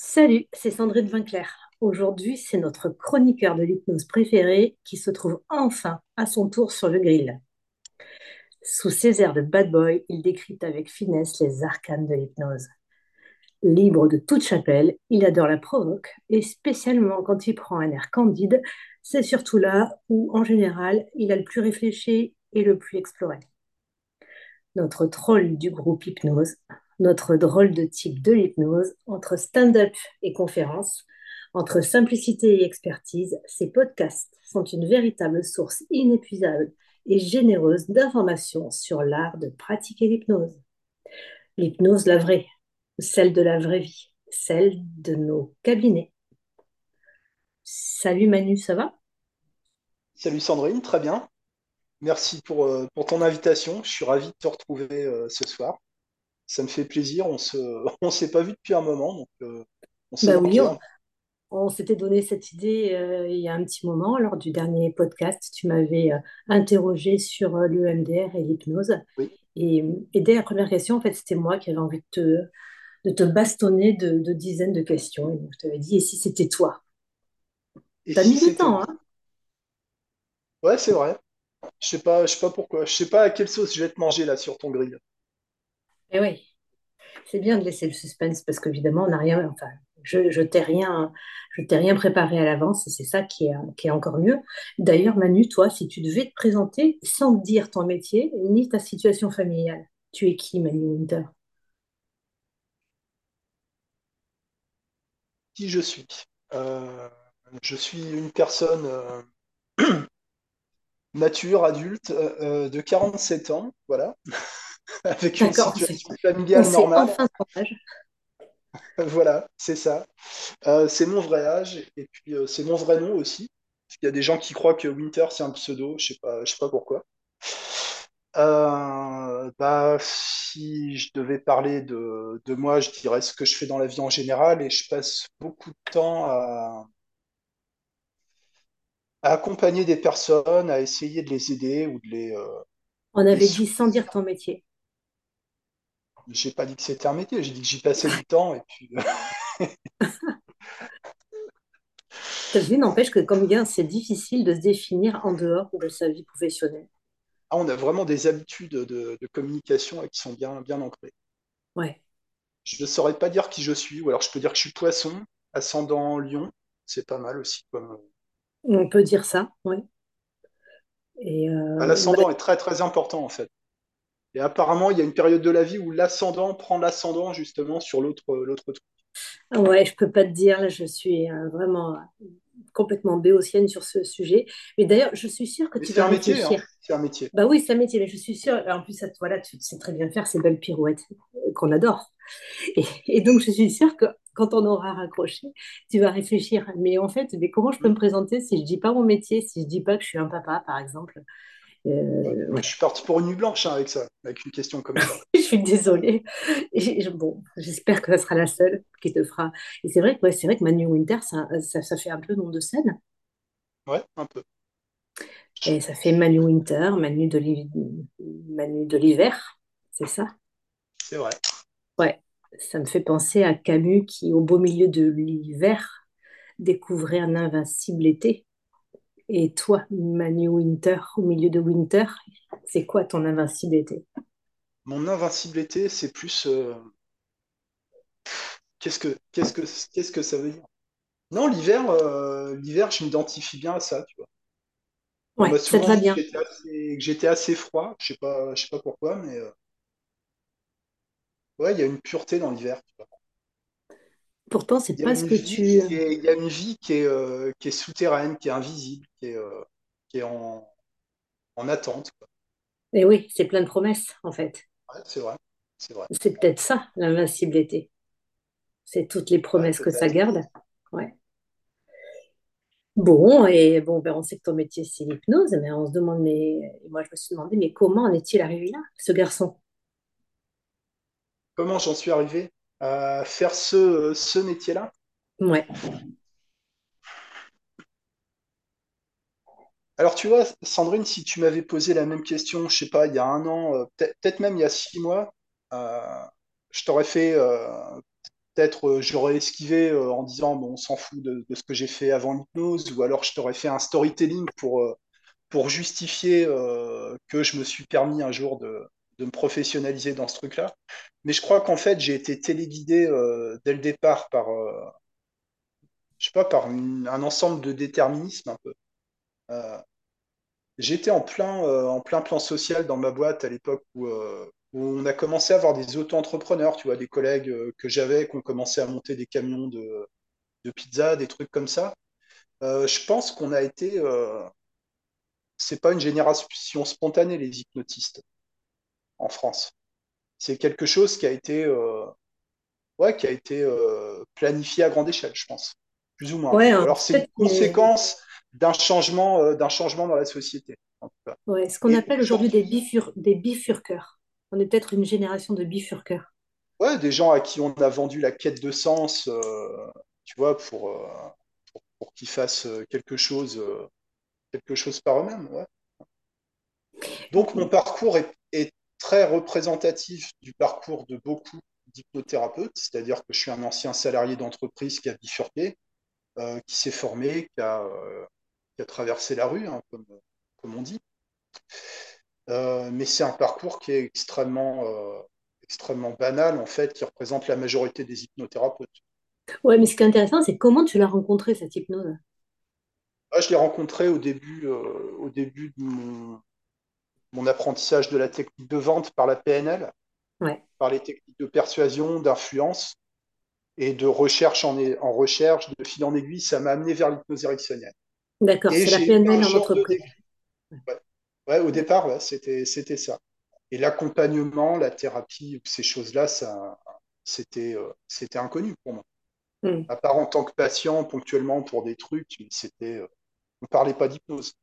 Salut, c'est Sandrine Vinclair. Aujourd'hui, c'est notre chroniqueur de l'hypnose préféré qui se trouve enfin à son tour sur le grill. Sous ses airs de bad boy, il décrypte avec finesse les arcanes de l'hypnose. Libre de toute chapelle, il adore la provoque et spécialement quand il prend un air candide, c'est surtout là où, en général, il a le plus réfléchi et le plus exploré. Notre troll du groupe Hypnose, notre drôle de type de l'hypnose, entre stand-up et conférence, entre simplicité et expertise, ces podcasts sont une véritable source inépuisable et généreuse d'informations sur l'art de pratiquer l'hypnose. L'hypnose, la vraie, celle de la vraie vie, celle de nos cabinets. Salut Manu, ça va? Salut Sandrine, très bien. Merci pour, euh, pour ton invitation. Je suis ravi de te retrouver euh, ce soir. Ça me fait plaisir. On se, on s'est pas vu depuis un moment, donc euh, on s'est Bah oui, on, on s'était donné cette idée euh, il y a un petit moment, lors du dernier podcast. Tu m'avais euh, interrogé sur euh, le MDR et l'hypnose. Oui. Et, et dès la première question, en fait, c'était moi qui avais envie de te, de te bastonner de, de dizaines de questions. Et donc, je t'avais dit, et si c'était toi? T'as si mis du temps, hein? Ouais, c'est vrai. Je sais pas, je sais pas pourquoi. Je sais pas à quelle sauce je vais te manger là sur ton grill. Eh oui, c'est bien de laisser le suspense parce qu'évidemment, on n'a rien, enfin, je, je t'ai rien, je t'ai rien préparé à l'avance et c'est ça qui est, qui est encore mieux. D'ailleurs, Manu, toi, si tu devais te présenter sans dire ton métier ni ta situation familiale, tu es qui, Manu Winter? Qui je suis? Euh, je suis une personne euh, mature, adulte, euh, euh, de 47 ans, voilà, avec une situation on familiale normale. enfin ton âge. Voilà, c'est ça. Euh, c'est mon vrai âge et puis euh, c'est mon vrai nom aussi. Parce qu'il y a des gens qui croient que Winter c'est un pseudo, je sais pas, je sais pas pourquoi. Euh, bah, si je devais parler de, de moi, je dirais ce que je fais dans la vie en général et je passe beaucoup de temps à, à accompagner des personnes, à essayer de les aider ou de les, On les avait dit sans dire ton métier. J'ai pas dit que c'était un métier, j'ai dit que j'y passais du temps et puis dit, n'empêche que comme bien, c'est difficile de se définir en dehors de sa vie professionnelle. ah, on a vraiment des habitudes de, de communication qui sont bien, bien ancrées. Ouais, Je ne saurais pas dire qui je suis, ou alors je peux dire que je suis poisson, ascendant lion, c'est pas mal aussi. Comme... on peut dire ça, ouais. Et Ah, euh, bah, L'ascendant est très très important en fait. Et apparemment, il y a une période de la vie où l'ascendant prend l'ascendant justement sur l'autre l'autre truc. ouais, je peux pas te dire, là, je suis euh, vraiment complètement béotienne sur ce sujet. Mais d'ailleurs, je suis sûre que Mais tu vas un métier, hein. C'est un métier. Bah oui, c'est un métier, mais je suis sûre. En plus, ça, voilà, tu sais très bien faire ces belles pirouettes euh, qu'on adore. Et, et donc, je suis sûre que quand on aura raccroché, tu vas réfléchir. Mais en fait, mais comment je peux me présenter si je dis pas mon métier, si je dis pas que je suis un papa, par exemple? Euh, ouais. je suis parti pour une nuit blanche hein, avec ça, avec une question comme ça. Je suis désolée. Et je- bon, j'espère que ça sera la seule qui te fera. Et c'est vrai que ouais, c'est vrai que Manu Winter, ça, ça, ça fait un peu nom de scène. Ouais, un peu. Et ça fait Manu Winter, Manu de l'hi- Manu de l'hiver, c'est ça? C'est vrai. Ouais, ça me fait penser à Camus qui, au beau milieu de l'hiver, découvrait un invincible été. Et toi, Manu Winter, au milieu de Winter, c'est quoi ton invincible été? Mon invincibilité, c'est plus euh, qu'est-ce que qu'est-ce que qu'est-ce que ça veut dire? Non, l'hiver, euh, l'hiver, je m'identifie bien à ça, tu vois. On m'a Ouais, ça te souvent va bien. j'étais assez, j'étais assez froid. Je sais pas, je sais pas pourquoi, mais euh, ouais, il y a une pureté dans l'hiver. tu vois. Pourtant, c'est pas ce que tu... est, il y a une vie qui est, euh, qui est souterraine, qui est invisible, qui est, euh, qui est en, en attente. Et oui, c'est plein de promesses, en fait. Ouais, c'est vrai, c'est vrai. C'est peut-être ça, l'invincible été. C'est toutes les Ouais, promesses que ça garde. Ouais. Bon, et bon, ben, on sait que ton métier, c'est l'hypnose, mais on se demande, mais moi, je me suis demandé, mais comment en est-il arrivé là, ce garçon? Comment j'en suis arrivé? À faire ce, ce métier-là? Ouais, Alors, tu vois, Sandrine, si tu m'avais posé la même question, je sais pas, il y a un an, euh, peut-être peut-être même il y a six mois, euh, je t'aurais fait, euh, peut-être euh, j'aurais esquivé euh, en disant bon, on s'en fout de, de ce que j'ai fait avant l'hypnose, ou alors je t'aurais fait un storytelling pour, euh, pour justifier euh, que je me suis permis un jour de, de me professionnaliser dans ce truc-là. Mais je crois qu'en fait, j'ai été téléguidé euh, dès le départ par, euh, je sais pas, par un ensemble de déterminisme un peu. Euh, j'étais en plein, en plein plan social dans ma boîte à l'époque où, on a commencé à avoir des auto-entrepreneurs, tu vois, des collègues que j'avais qui ont commencé à monter des camions de, de pizza, des trucs comme ça. Je pense qu'on a été, c'est pas une génération spontanée, les hypnotistes en France. C'est quelque chose qui a été, euh, ouais, qui a été euh, planifié à grande échelle, je pense, plus ou moins. Ouais, alors c'est une conséquence d'un changement, euh, d'un changement dans la société, ouais, ce qu'on appelle aujourd'hui des bifur- des bifurqueurs. On est peut-être une génération de bifurqueurs. ouais, des gens à qui on a vendu la quête de sens, tu vois, pour, pour, pour qu'ils fassent quelque chose, quelque chose par eux-mêmes. Ouais. Donc mon parcours est très représentatif du parcours de beaucoup d'hypnothérapeutes, c'est-à-dire que je suis un ancien salarié d'entreprise qui a bifurqué, euh, qui s'est formé, qui a, euh, qui a traversé la rue, hein, comme, comme on dit. Euh, mais c'est un parcours qui est extrêmement, extrêmement banal, en fait, qui représente la majorité des hypnothérapeutes. Ouais, mais ce qui est intéressant, c'est comment tu l'as rencontré, cette hypnose? Moi, je l'ai rencontré au début, au début de mon, mon apprentissage de la technique de vente par la PNL, Ouais, par les techniques de persuasion, d'influence et de recherche en, en recherche, de fil en aiguille, ça m'a amené vers l'hypnose ericksonienne. d'accord, c'est la PNL en de entreprise. déclic. Ouais. Ouais, au départ, ouais, c'était, c'était ça. Et l'accompagnement, la thérapie, ces choses-là, ça, c'était, euh, c'était inconnu pour moi. Hmm. À part en tant que patient, ponctuellement pour des trucs, c'était, euh, on ne parlait pas d'hypnose.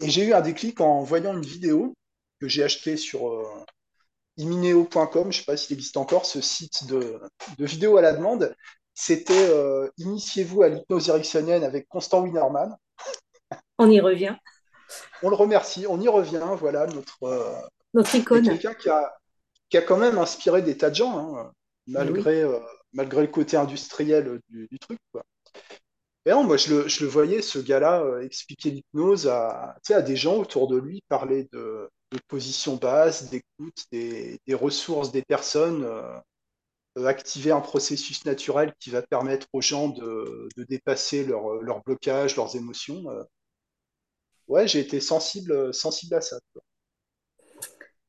Et j'ai eu un déclic en voyant une vidéo que j'ai achetée sur euh, imineo.com, je ne sais pas s'il existe encore, ce site de, de vidéos à la demande. C'était euh, Initiez-vous à l'hypnose ericksonienne avec Constant Winerman. On y revient. On le remercie, on y revient, voilà, notre, euh, Notre icône. quelqu'un qui a, qui a quand même inspiré des tas de gens, hein, oui. malgré, malgré le côté industriel du, du truc. Quoi. Et non, moi, je le, je le voyais, ce gars-là, euh, expliquer l'hypnose à, tu sais, à des gens autour de lui, parler de, de position basse, d'écoute, des, des ressources des personnes, euh, euh, activer un processus naturel qui va permettre aux gens de, de dépasser leurs leur blocages, leurs émotions. euh. Ouais, j'ai été sensible, sensible à ça. quoi.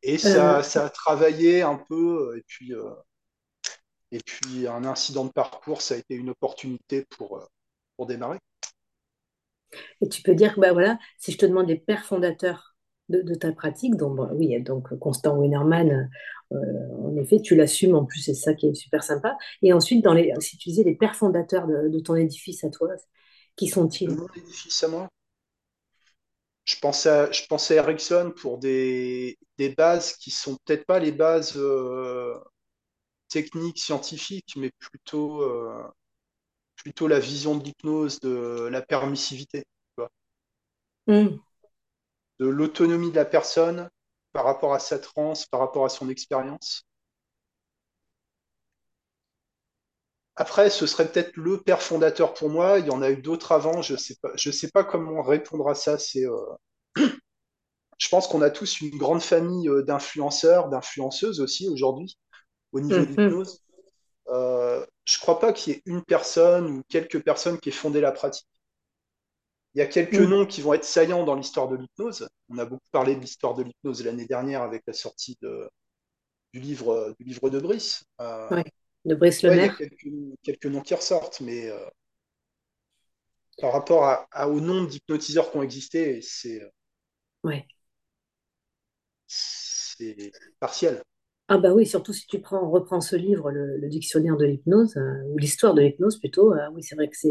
Et ça, ça a travaillé un peu, et puis, et puis un incident de parcours, ça a été une opportunité pour, pour démarrer. et tu peux dire que bah, voilà, si je te demande les pères fondateurs de, de ta pratique, donc bah, oui, donc Constant Winerman, euh, en effet, tu l'assumes en plus, c'est ça qui est super sympa. Et ensuite, dans les, si tu disais les pères fondateurs de, de ton édifice à toi, qui sont-ils? mon édifice à moi, je pensais à, je pensais à Ericsson pour des, des bases qui sont peut-être pas les bases euh, techniques, scientifiques, mais plutôt, euh, plutôt la vision de l'hypnose, de la permissivité, tu vois, Hmm. de l'autonomie de la personne par rapport à sa transe, par rapport à son expérience. Après, ce serait peut-être le père fondateur pour moi. Il y en a eu d'autres avant. Je sais pas, je sais pas comment répondre à ça. C'est, euh, je pense qu'on a tous une grande famille euh, d'influenceurs, d'influenceuses aussi aujourd'hui au niveau de Hmm, hmm, l'hypnose. Euh, je crois pas qu'il y ait une personne ou quelques personnes qui aient fondé la pratique. Il y a quelques noms qui vont être saillants dans l'histoire de l'hypnose. On a beaucoup parlé de l'histoire de l'hypnose l'année dernière avec la sortie de, du, livre, du livre de Brice. Euh, Ouais, de Brice ouais, il y a quelques, quelques noms qui ressortent, mais euh, par rapport à, à, au nombre d'hypnotiseurs qui ont existé, c'est Ouais. c'est partiel. Ah bah oui, surtout si tu prends, reprends ce livre, le, le dictionnaire de l'hypnose, euh, ou l'histoire de l'hypnose plutôt, euh, oui, c'est vrai que c'est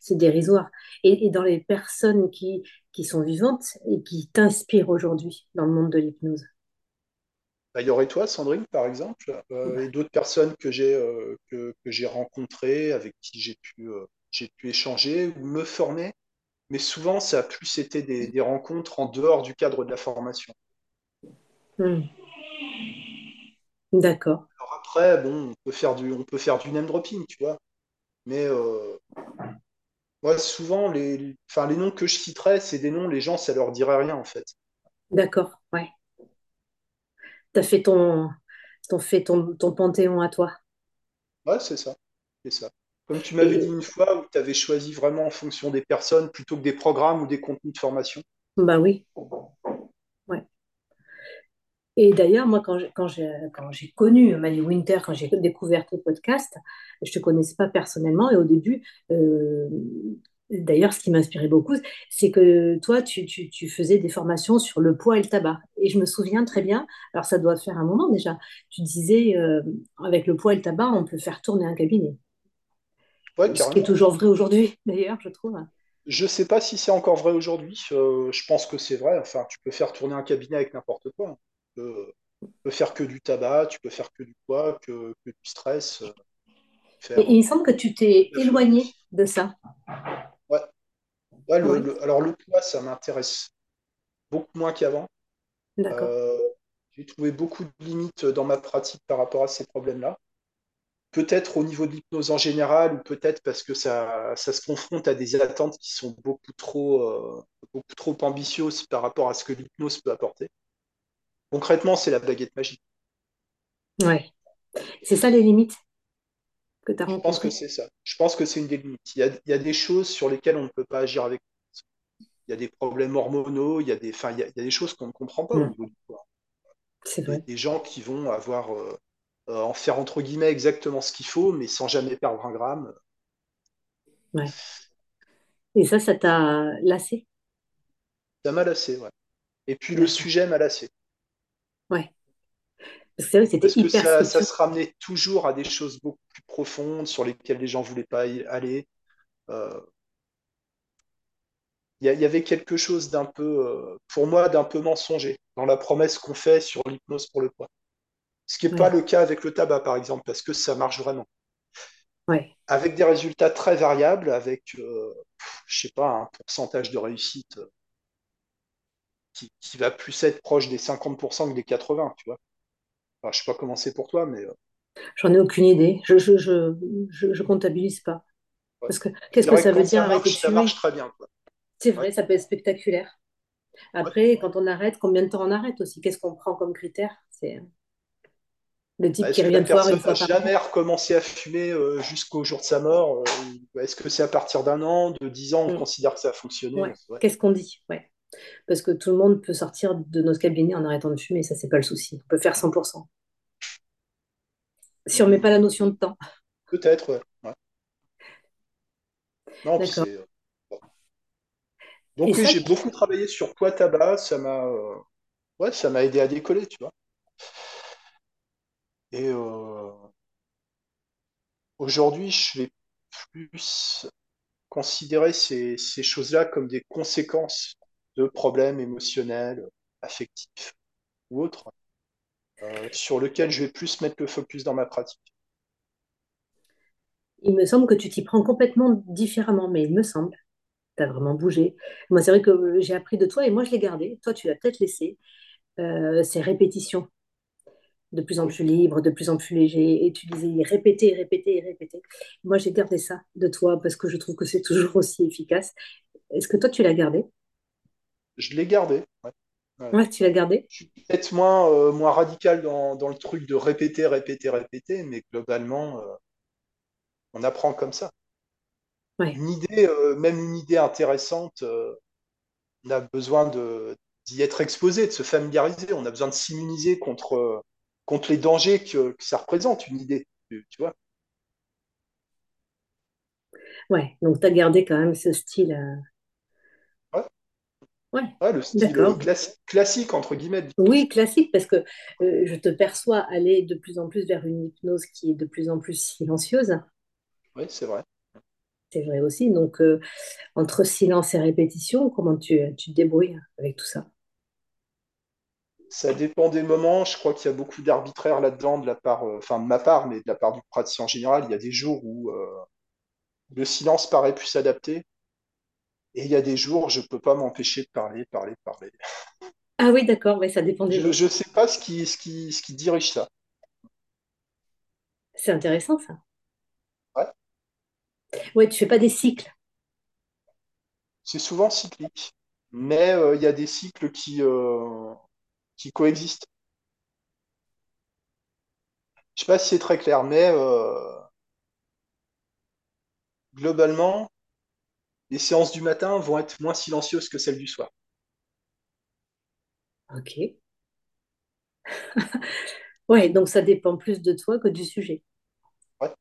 c'est dérisoire. Et, et dans les personnes qui, qui sont vivantes et qui t'inspirent aujourd'hui dans le monde de l'hypnose? Bah, il y aurait toi, Sandrine, par exemple, euh, et d'autres personnes que j'ai euh, que, que j'ai rencontrées, avec qui j'ai pu, j'ai pu échanger ou me former. Mais souvent, ça a plus été des, des rencontres en dehors du cadre de la formation. Hmm. D'accord. Après, bon, on peut faire du, on peut faire du name dropping, tu vois. Mais euh, moi, souvent, les, enfin, les noms que je citerais, c'est des noms, les gens, ça leur dirait rien, en fait. D'accord, ouais. T'as fait ton, t'as fait ton, ton panthéon à toi. Ouais, c'est ça. C'est ça. Comme tu m'avais dit Et une fois, où tu avais choisi vraiment en fonction des personnes plutôt que des programmes ou des contenus de formation. bah oui. Et d'ailleurs, moi, quand j'ai, quand j'ai, quand j'ai connu Mali Winter, quand j'ai découvert tes podcasts, je ne te connaissais pas personnellement. Et au début, euh, d'ailleurs, ce qui m'inspirait beaucoup, c'est que toi, tu, tu, tu faisais des formations sur le poids et le tabac. Et je me souviens très bien, alors ça doit faire un moment déjà, tu disais, euh, avec le poids et le tabac, on peut faire tourner un cabinet. Ouais, Ce qui est toujours vrai aujourd'hui, d'ailleurs, je trouve. Je sais pas si c'est encore vrai aujourd'hui. euh, je pense que c'est vrai. Enfin, tu peux faire tourner un cabinet avec n'importe quoi. Tu peux, tu peux faire que du tabac, tu peux faire que du poids, que, que du stress, euh, Et faire il euh, me semble que tu t'es éloigné de ça. Ouais, ouais, le, Oui, le- alors le poids, ça m'intéresse beaucoup moins qu'avant. d'accord. Euh, j'ai trouvé beaucoup de limites dans ma pratique par rapport à ces problèmes-là. Peut-être au niveau de l'hypnose en général, ou peut-être parce que ça, ça se confronte à des attentes qui sont beaucoup trop, euh, beaucoup trop ambitieuses par rapport à ce que l'hypnose peut apporter. Concrètement, c'est la baguette magique. Ouais. C'est ça les limites que tu as Je pense que c'est ça. Je pense que c'est une des limites. Il y a, il y a des choses sur lesquelles on ne peut pas agir avec. Il y a des problèmes hormonaux, il y a des, enfin, il y a, il y a des choses qu'on ne comprend pas au niveau du corps. c'est Des, vrai. des gens qui vont avoir, euh, euh, en faire entre guillemets exactement ce qu'il faut, mais sans jamais perdre un gramme. Ouais. Et ça, ça t'a lassé? Ça m'a lassé, ouais. Et puis le sujet m'a lassé. Ouais. Parce que c'est vrai que c'était ça, se ramenait toujours à des choses beaucoup plus profondes sur lesquelles les gens ne voulaient pas y aller. Euh, Il y, avait quelque chose d'un peu, euh, pour moi, d'un peu mensonger dans la promesse qu'on fait sur l'hypnose pour le poids. Ce qui n'est pas le cas avec le tabac, par exemple, parce que ça marche vraiment. Ouais. Avec des résultats très variables, avec, euh, je sais pas, un pourcentage de réussite qui, qui va plus être proche des 50% que des 80, tu vois. Enfin, je sais pas comment c'est pour toi, mais euh, J'en ai aucune idée. Je, je, je, je, je comptabilise pas. ouais. Parce que qu'est-ce que ça veut dire arrêter de marche, ça marche fumer? très bien. C'est Ouais, vrai, ça peut être spectaculaire. ouais. Après, quand on arrête, combien de temps on arrête aussi? Qu'est-ce qu'on prend comme critère? C'est le type qui que la revient voir une fois par jamais recommencé à fumer euh, jusqu'au jour de sa mort euh, Est-ce que c'est à partir d'un an, de dix ans, on Mm. considère que ça a fonctionné. Qu'est-ce qu'on dit? Ouais. Parce que tout le monde peut sortir de notre cabinet en arrêtant de fumer, ça, c'est pas le souci. On peut faire 100%. Si on met pas la notion de temps. Peut-être, ouais. Ouais. Non, puis D'accord. euh, bon. Et Donc oui, ça, j'ai beaucoup travaillé sur poids tabac, ça m'a euh, ouais, ça m'a aidé à décoller, tu vois. Et euh, aujourd'hui, je vais plus considérer ces, ces choses-là comme des conséquences de problèmes émotionnels, affectifs ou autres, euh, sur lesquels je vais plus mettre le focus dans ma pratique. il me semble que tu t'y prends complètement différemment, mais il me semble. Tu as vraiment bougé. Moi, c'est vrai que j'ai appris de toi et moi, je l'ai gardé. Toi, tu l'as peut-être laissé. Euh, ces répétitions, de plus en plus libre, de plus en plus léger. Et tu disais répéter, répéter, répéter. Moi, j'ai gardé ça de toi parce que je trouve que c'est toujours aussi efficace. Est-ce que toi, tu l'as gardé? Je l'ai gardé. ouais. Ouais. Ouais, tu l'as gardé? Je suis peut-être moins, euh, moins radical dans, dans le truc de répéter, répéter, répéter, mais globalement, euh, on apprend comme ça. Ouais. Une idée, euh, même une idée intéressante, on a besoin de, d'y être exposé, de se familiariser, on a besoin de s'immuniser contre, contre les dangers que, que ça représente, une idée. Tu, tu vois? Ouais. Donc, tu as gardé quand même ce style. Ouais, le style classi- classique, entre guillemets. Oui, classique, parce que euh, je te perçois aller de plus en plus vers une hypnose qui est de plus en plus silencieuse. Oui, c'est vrai. C'est vrai aussi. Donc, euh, entre silence et répétition, comment tu, tu te débrouilles avec tout ça? Ça dépend des moments. Je crois qu'il y a beaucoup d'arbitraire là-dedans, de la part, euh, enfin de ma part, mais de la part du praticien en général. Il y a des jours où le silence paraît plus adapté, et il y a des jours où je peux pas m'empêcher de parler, parler, parler. Ah oui, d'accord, ouais, ça dépend des Je ne sais pas ce qui, ce qui, ce qui dirige ça. C'est intéressant ça. Ouais, Ouais, tu fais pas des cycles. c'est souvent cyclique, mais euh, il y a des cycles qui, euh, qui coexistent. Je sais pas si c'est très clair, mais euh, globalement, les séances du matin vont être moins silencieuses que celles du soir. Ok. Ouais, donc ça dépend plus de toi que du sujet. Ouais.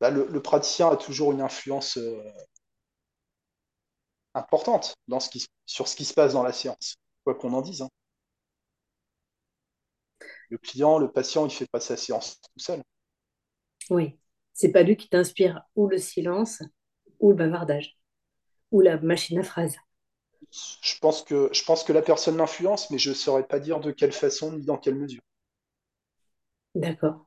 Bah, le, le praticien a toujours une influence euh, importante dans ce qui, s- sur ce qui se passe dans la séance, quoi qu'on en dise. hein. Le client, le patient, il fait pas sa séance tout seul. Oui. C'est pas lui qui t'inspire ou le silence ou le bavardage ou la machine à phrases. Je pense que, je pense que la personne l'influence, mais je ne saurais pas dire de quelle façon ni dans quelle mesure. D'accord.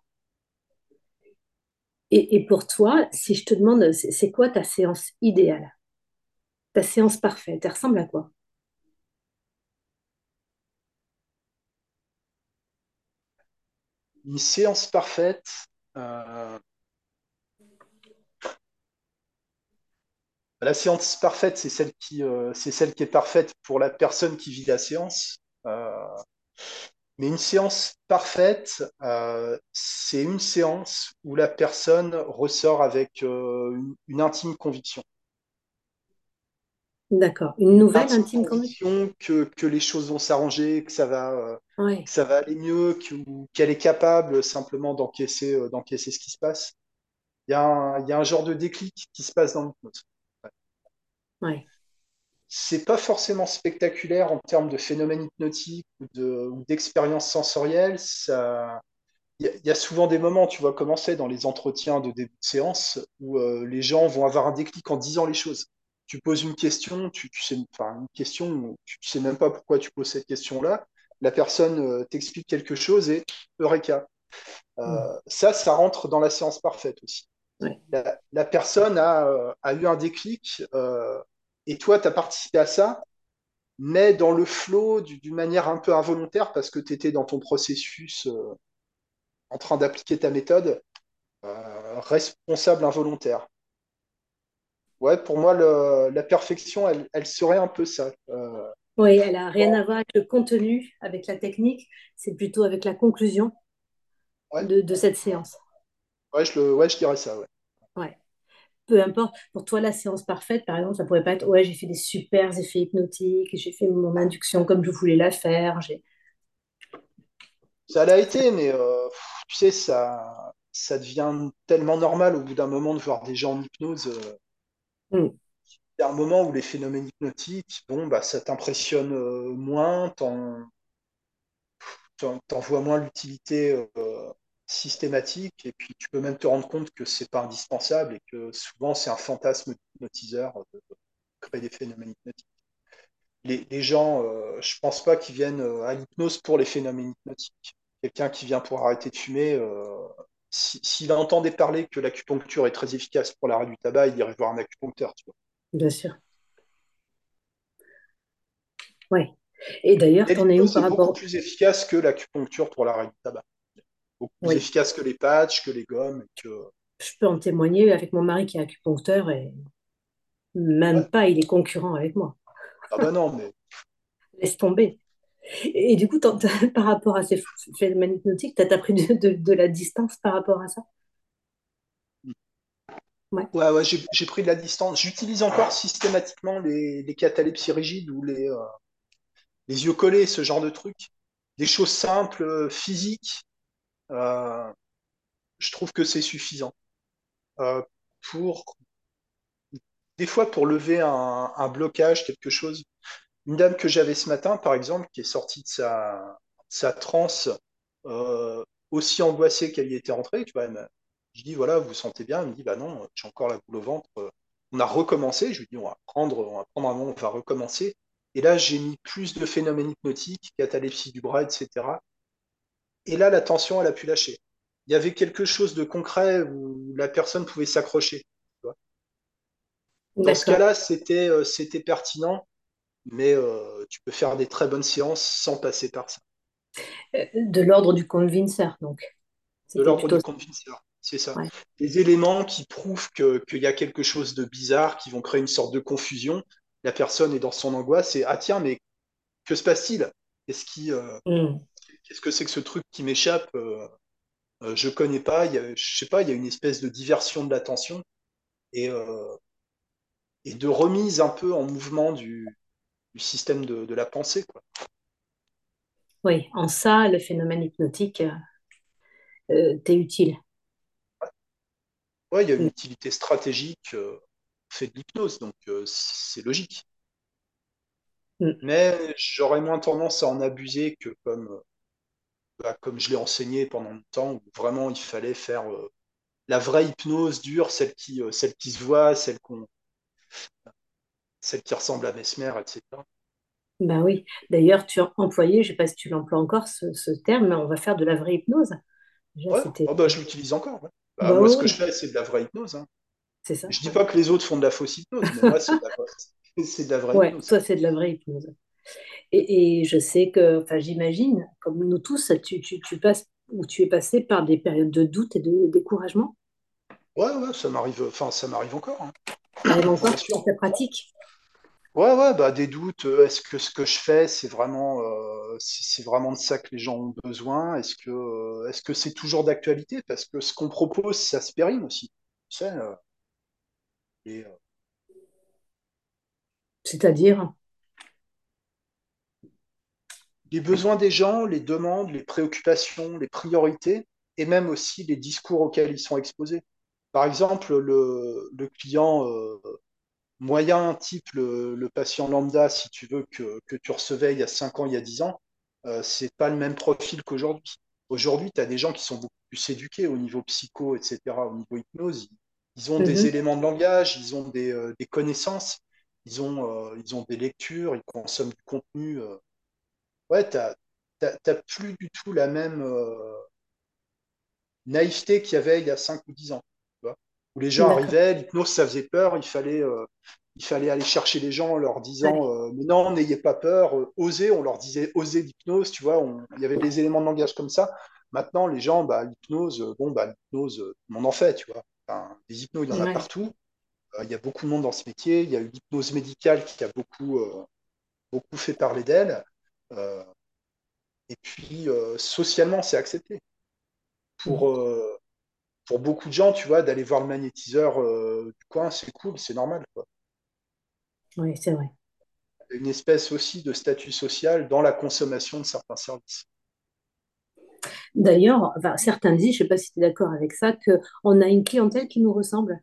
Et, et pour toi, si je te demande, c'est c'est quoi ta séance idéale? Ta séance parfaite, elle ressemble à quoi? Une séance parfaite, euh, la séance parfaite, c'est celle qui, euh, c'est celle qui est parfaite pour la personne qui vit la séance. Euh, mais une séance parfaite, euh, c'est une séance où la personne ressort avec une, une intime conviction. D'accord. Une nouvelle Intime intime conviction? conviction que, que les choses vont s'arranger, que ça va, que Ouais, ça va aller mieux, que- qu'elle est capable simplement d'encaisser, d'encaisser ce qui se passe. Il y a un, il y a un genre de déclic qui se passe dans l'hypnose. Ouais. C'est pas forcément spectaculaire en termes de phénomène hypnotique ou de, ou d'expérience sensorielle. Ça, il y, a, il y a souvent des moments, tu vois, comment c'est dans les entretiens de début de séance, où euh, les gens vont avoir un déclic en disant les choses. Tu poses une question, tu, tu sais, enfin, une question, tu, tu sais même pas pourquoi tu poses cette question-là. La personne euh, t'explique quelque chose et Eureka. Euh, ça, ça rentre dans la séance parfaite aussi. Ouais, La, la personne a, euh, a eu un déclic euh, et toi, tu as participé à ça, mais dans le flow, du- d'une manière un peu involontaire, parce que tu étais dans ton processus euh, en train d'appliquer ta méthode, euh, responsable involontaire. Ouais, pour moi, le- la perfection, elle, elle serait un peu ça. Euh, Oui, elle a rien bon, à voir avec le contenu, avec la technique, c'est plutôt avec la conclusion ouais, de, de cette séance. Ouais, je le, ouais, je dirais ça. Ouais. Ouais. Peu importe, pour toi, la séance parfaite, par exemple, ça pourrait pas être, ouais, j'ai fait des super effets hypnotiques, j'ai fait mon induction comme je voulais la faire. J'ai... Ça l'a été, mais euh, tu sais, ça, ça devient tellement normal au bout d'un moment de voir des gens en hypnose. euh, Hmm, Il y a un moment où les phénomènes hypnotiques, bon, bah, ça t'impressionne euh, moins, t'en, t'en, t'en vois moins l'utilité euh, systématique, et puis tu peux même te rendre compte que c'est pas indispensable et que souvent c'est un fantasme d'hypnotiseur de créer des phénomènes hypnotiques. Les, les gens, euh, je pense pas qu'ils viennent euh, à l'hypnose pour les phénomènes hypnotiques. Quelqu'un qui vient pour arrêter de fumer, euh, si- s'il entendait parler que l'acupuncture est très efficace pour l'arrêt du tabac, il irait voir un acupuncteur, tu vois. bien sûr. Ouais. Et d'ailleurs, Et t'en es où par est beaucoup rapport... plus efficace que l'acupuncture pour l'arrêt du tabac. Beaucoup plus Oui, efficace que les patchs, que les gommes. Que... je peux en témoigner avec mon mari qui est acupuncteur et Ouais. même pas, il est concurrent avec moi. Ah bah non, mais Laisse tomber. Et, et du coup, par rapport à ces ph- phénomènes hypnotiques, t'as t'as pris de, de- de la distance par rapport à ça? Ouais, ouais, ouais, j'ai j'ai pris de la distance. J'utilise encore systématiquement les, les catalepsies rigides ou les, euh, les yeux collés, ce genre de trucs. Des choses simples, euh, physiques. Euh, je trouve que c'est suffisant. Euh, pour, des fois, pour lever un, blocage, quelque chose. Une dame que j'avais ce matin, par exemple, qui est sortie de sa, transe euh, aussi angoissée qu'elle y était rentrée, tu vois, elle m'a- je dis, voilà, vous vous sentez bien? Elle me dit, bah non, j'ai encore la boule au ventre. On a recommencé, je lui dis, on va prendre, on va prendre un moment, on va recommencer. Et là, j'ai mis plus de phénomènes hypnotiques, catalepsie du bras, etc. Et là, la tension, elle a pu lâcher. Il y avait quelque chose de concret où la personne pouvait s'accrocher. Dans ce cas-là, c'était euh, c'était pertinent, mais euh, tu peux faire des très bonnes séances sans passer par ça. Euh, De l'ordre du convinceur, donc. de l'ordre plutôt du ça. convinceur, c'est ça. Ouais. Des éléments qui prouvent que, qu'il y a quelque chose de bizarre, qui vont créer une sorte de confusion. La personne est dans son angoisse et ah tiens, mais que se passe-t-il? Qu'est-ce qui, euh, Mm. Qu'est-ce que c'est que ce truc qui m'échappe euh, euh, Je connais pas. Y a, je sais pas. Il y a une espèce de diversion de l'attention et, euh, et de remise un peu en mouvement du, du système de, de la pensée, quoi. Oui, en ça, le phénomène hypnotique, euh, t'es utile. Ouais, il y a une Mm. utilité stratégique. Euh, fait de l'hypnose, donc euh, c'est logique. Mm. Mais j'aurais moins tendance à en abuser que comme, euh, bah, comme je l'ai enseigné pendant longtemps, où vraiment il fallait faire euh, la vraie hypnose dure, celle qui, euh, celle qui se voit, celle qu'on, celle qui ressemble à Mesmer, etc. Ben oui. D'ailleurs, tu as employé, je ne sais pas si tu l'emploies encore, ce, ce terme, mais on va faire de la vraie hypnose. Déjà, Ouais, oh bah, je l'utilise encore. ouais. Bah, Bah moi, ce que je fais, c'est de la vraie hypnose. hein. c'est ça. Je dis Ouais. pas que les autres font de la fausse hypnose, mais moi, c'est de la, vraie- c'est de la vraie Ouais, hypnose. toi, c'est de la vraie hypnose. Et, et je sais que, enfin, j'imagine, comme nous tous, tu, tu, tu passes ou tu es passé par des périodes de doute et de découragement? Ouais, ouais, ça m'arrive, enfin, ça m'arrive encore, hein, Ça arrive bien encore dans ta pratique? Ouais, ouais, bah, des doutes. euh, Est-ce que ce que je fais, c'est vraiment, euh, c'est vraiment de ça que les gens ont besoin? Est-ce que, euh, est-ce que c'est toujours d'actualité? Parce que ce qu'on propose, ça se périme aussi. Tu sais, et, C'est-à-dire, les besoins des gens, les demandes, les préoccupations, les priorités, et même aussi les discours auxquels ils sont exposés. Par exemple, le, le client euh, moyen, type le, le patient lambda, si tu veux, que, que tu recevais il y a 5 ans, il y a 10 ans, euh, c'est pas le même profil qu'aujourd'hui. Aujourd'hui, tu as des gens qui sont beaucoup plus éduqués au niveau psycho, etc., au niveau hypnose. Ils, ont des mhm, éléments de langage, ils ont des, euh, des connaissances, ils ont, euh, ils ont des lectures, ils consomment du contenu. Ouais, tu n'as plus du tout la même euh, naïveté qu'il y avait il y a 5 ou 10 ans. tu vois, où les gens d'accord. arrivaient, l'hypnose, ça faisait peur, il fallait, euh, il fallait aller chercher les gens en leur disant euh, Mais non, n'ayez pas peur, osez, on leur disait osez l'hypnose, tu vois, on- il y avait des éléments de langage comme ça. Maintenant, les gens, bah, l'hypnose, bon, bah, l'hypnose, on en fait, tu vois. Enfin, des hypnos, il y en a partout. Il y a beaucoup de monde dans ce métier. Il y a eu l'hypnose médicale qui a beaucoup, beaucoup fait parler d'elle. Euh, et puis, euh, socialement, c'est accepté. Pour, euh, pour beaucoup de gens, tu vois, d'aller voir le magnétiseur du coin, c'est cool, c'est normal, quoi. Oui, c'est vrai. Une espèce aussi de statut social dans la consommation de certains services. D'ailleurs, enfin, certains disent, je ne sais pas si tu es d'accord avec ça, qu'on a une clientèle qui nous ressemble.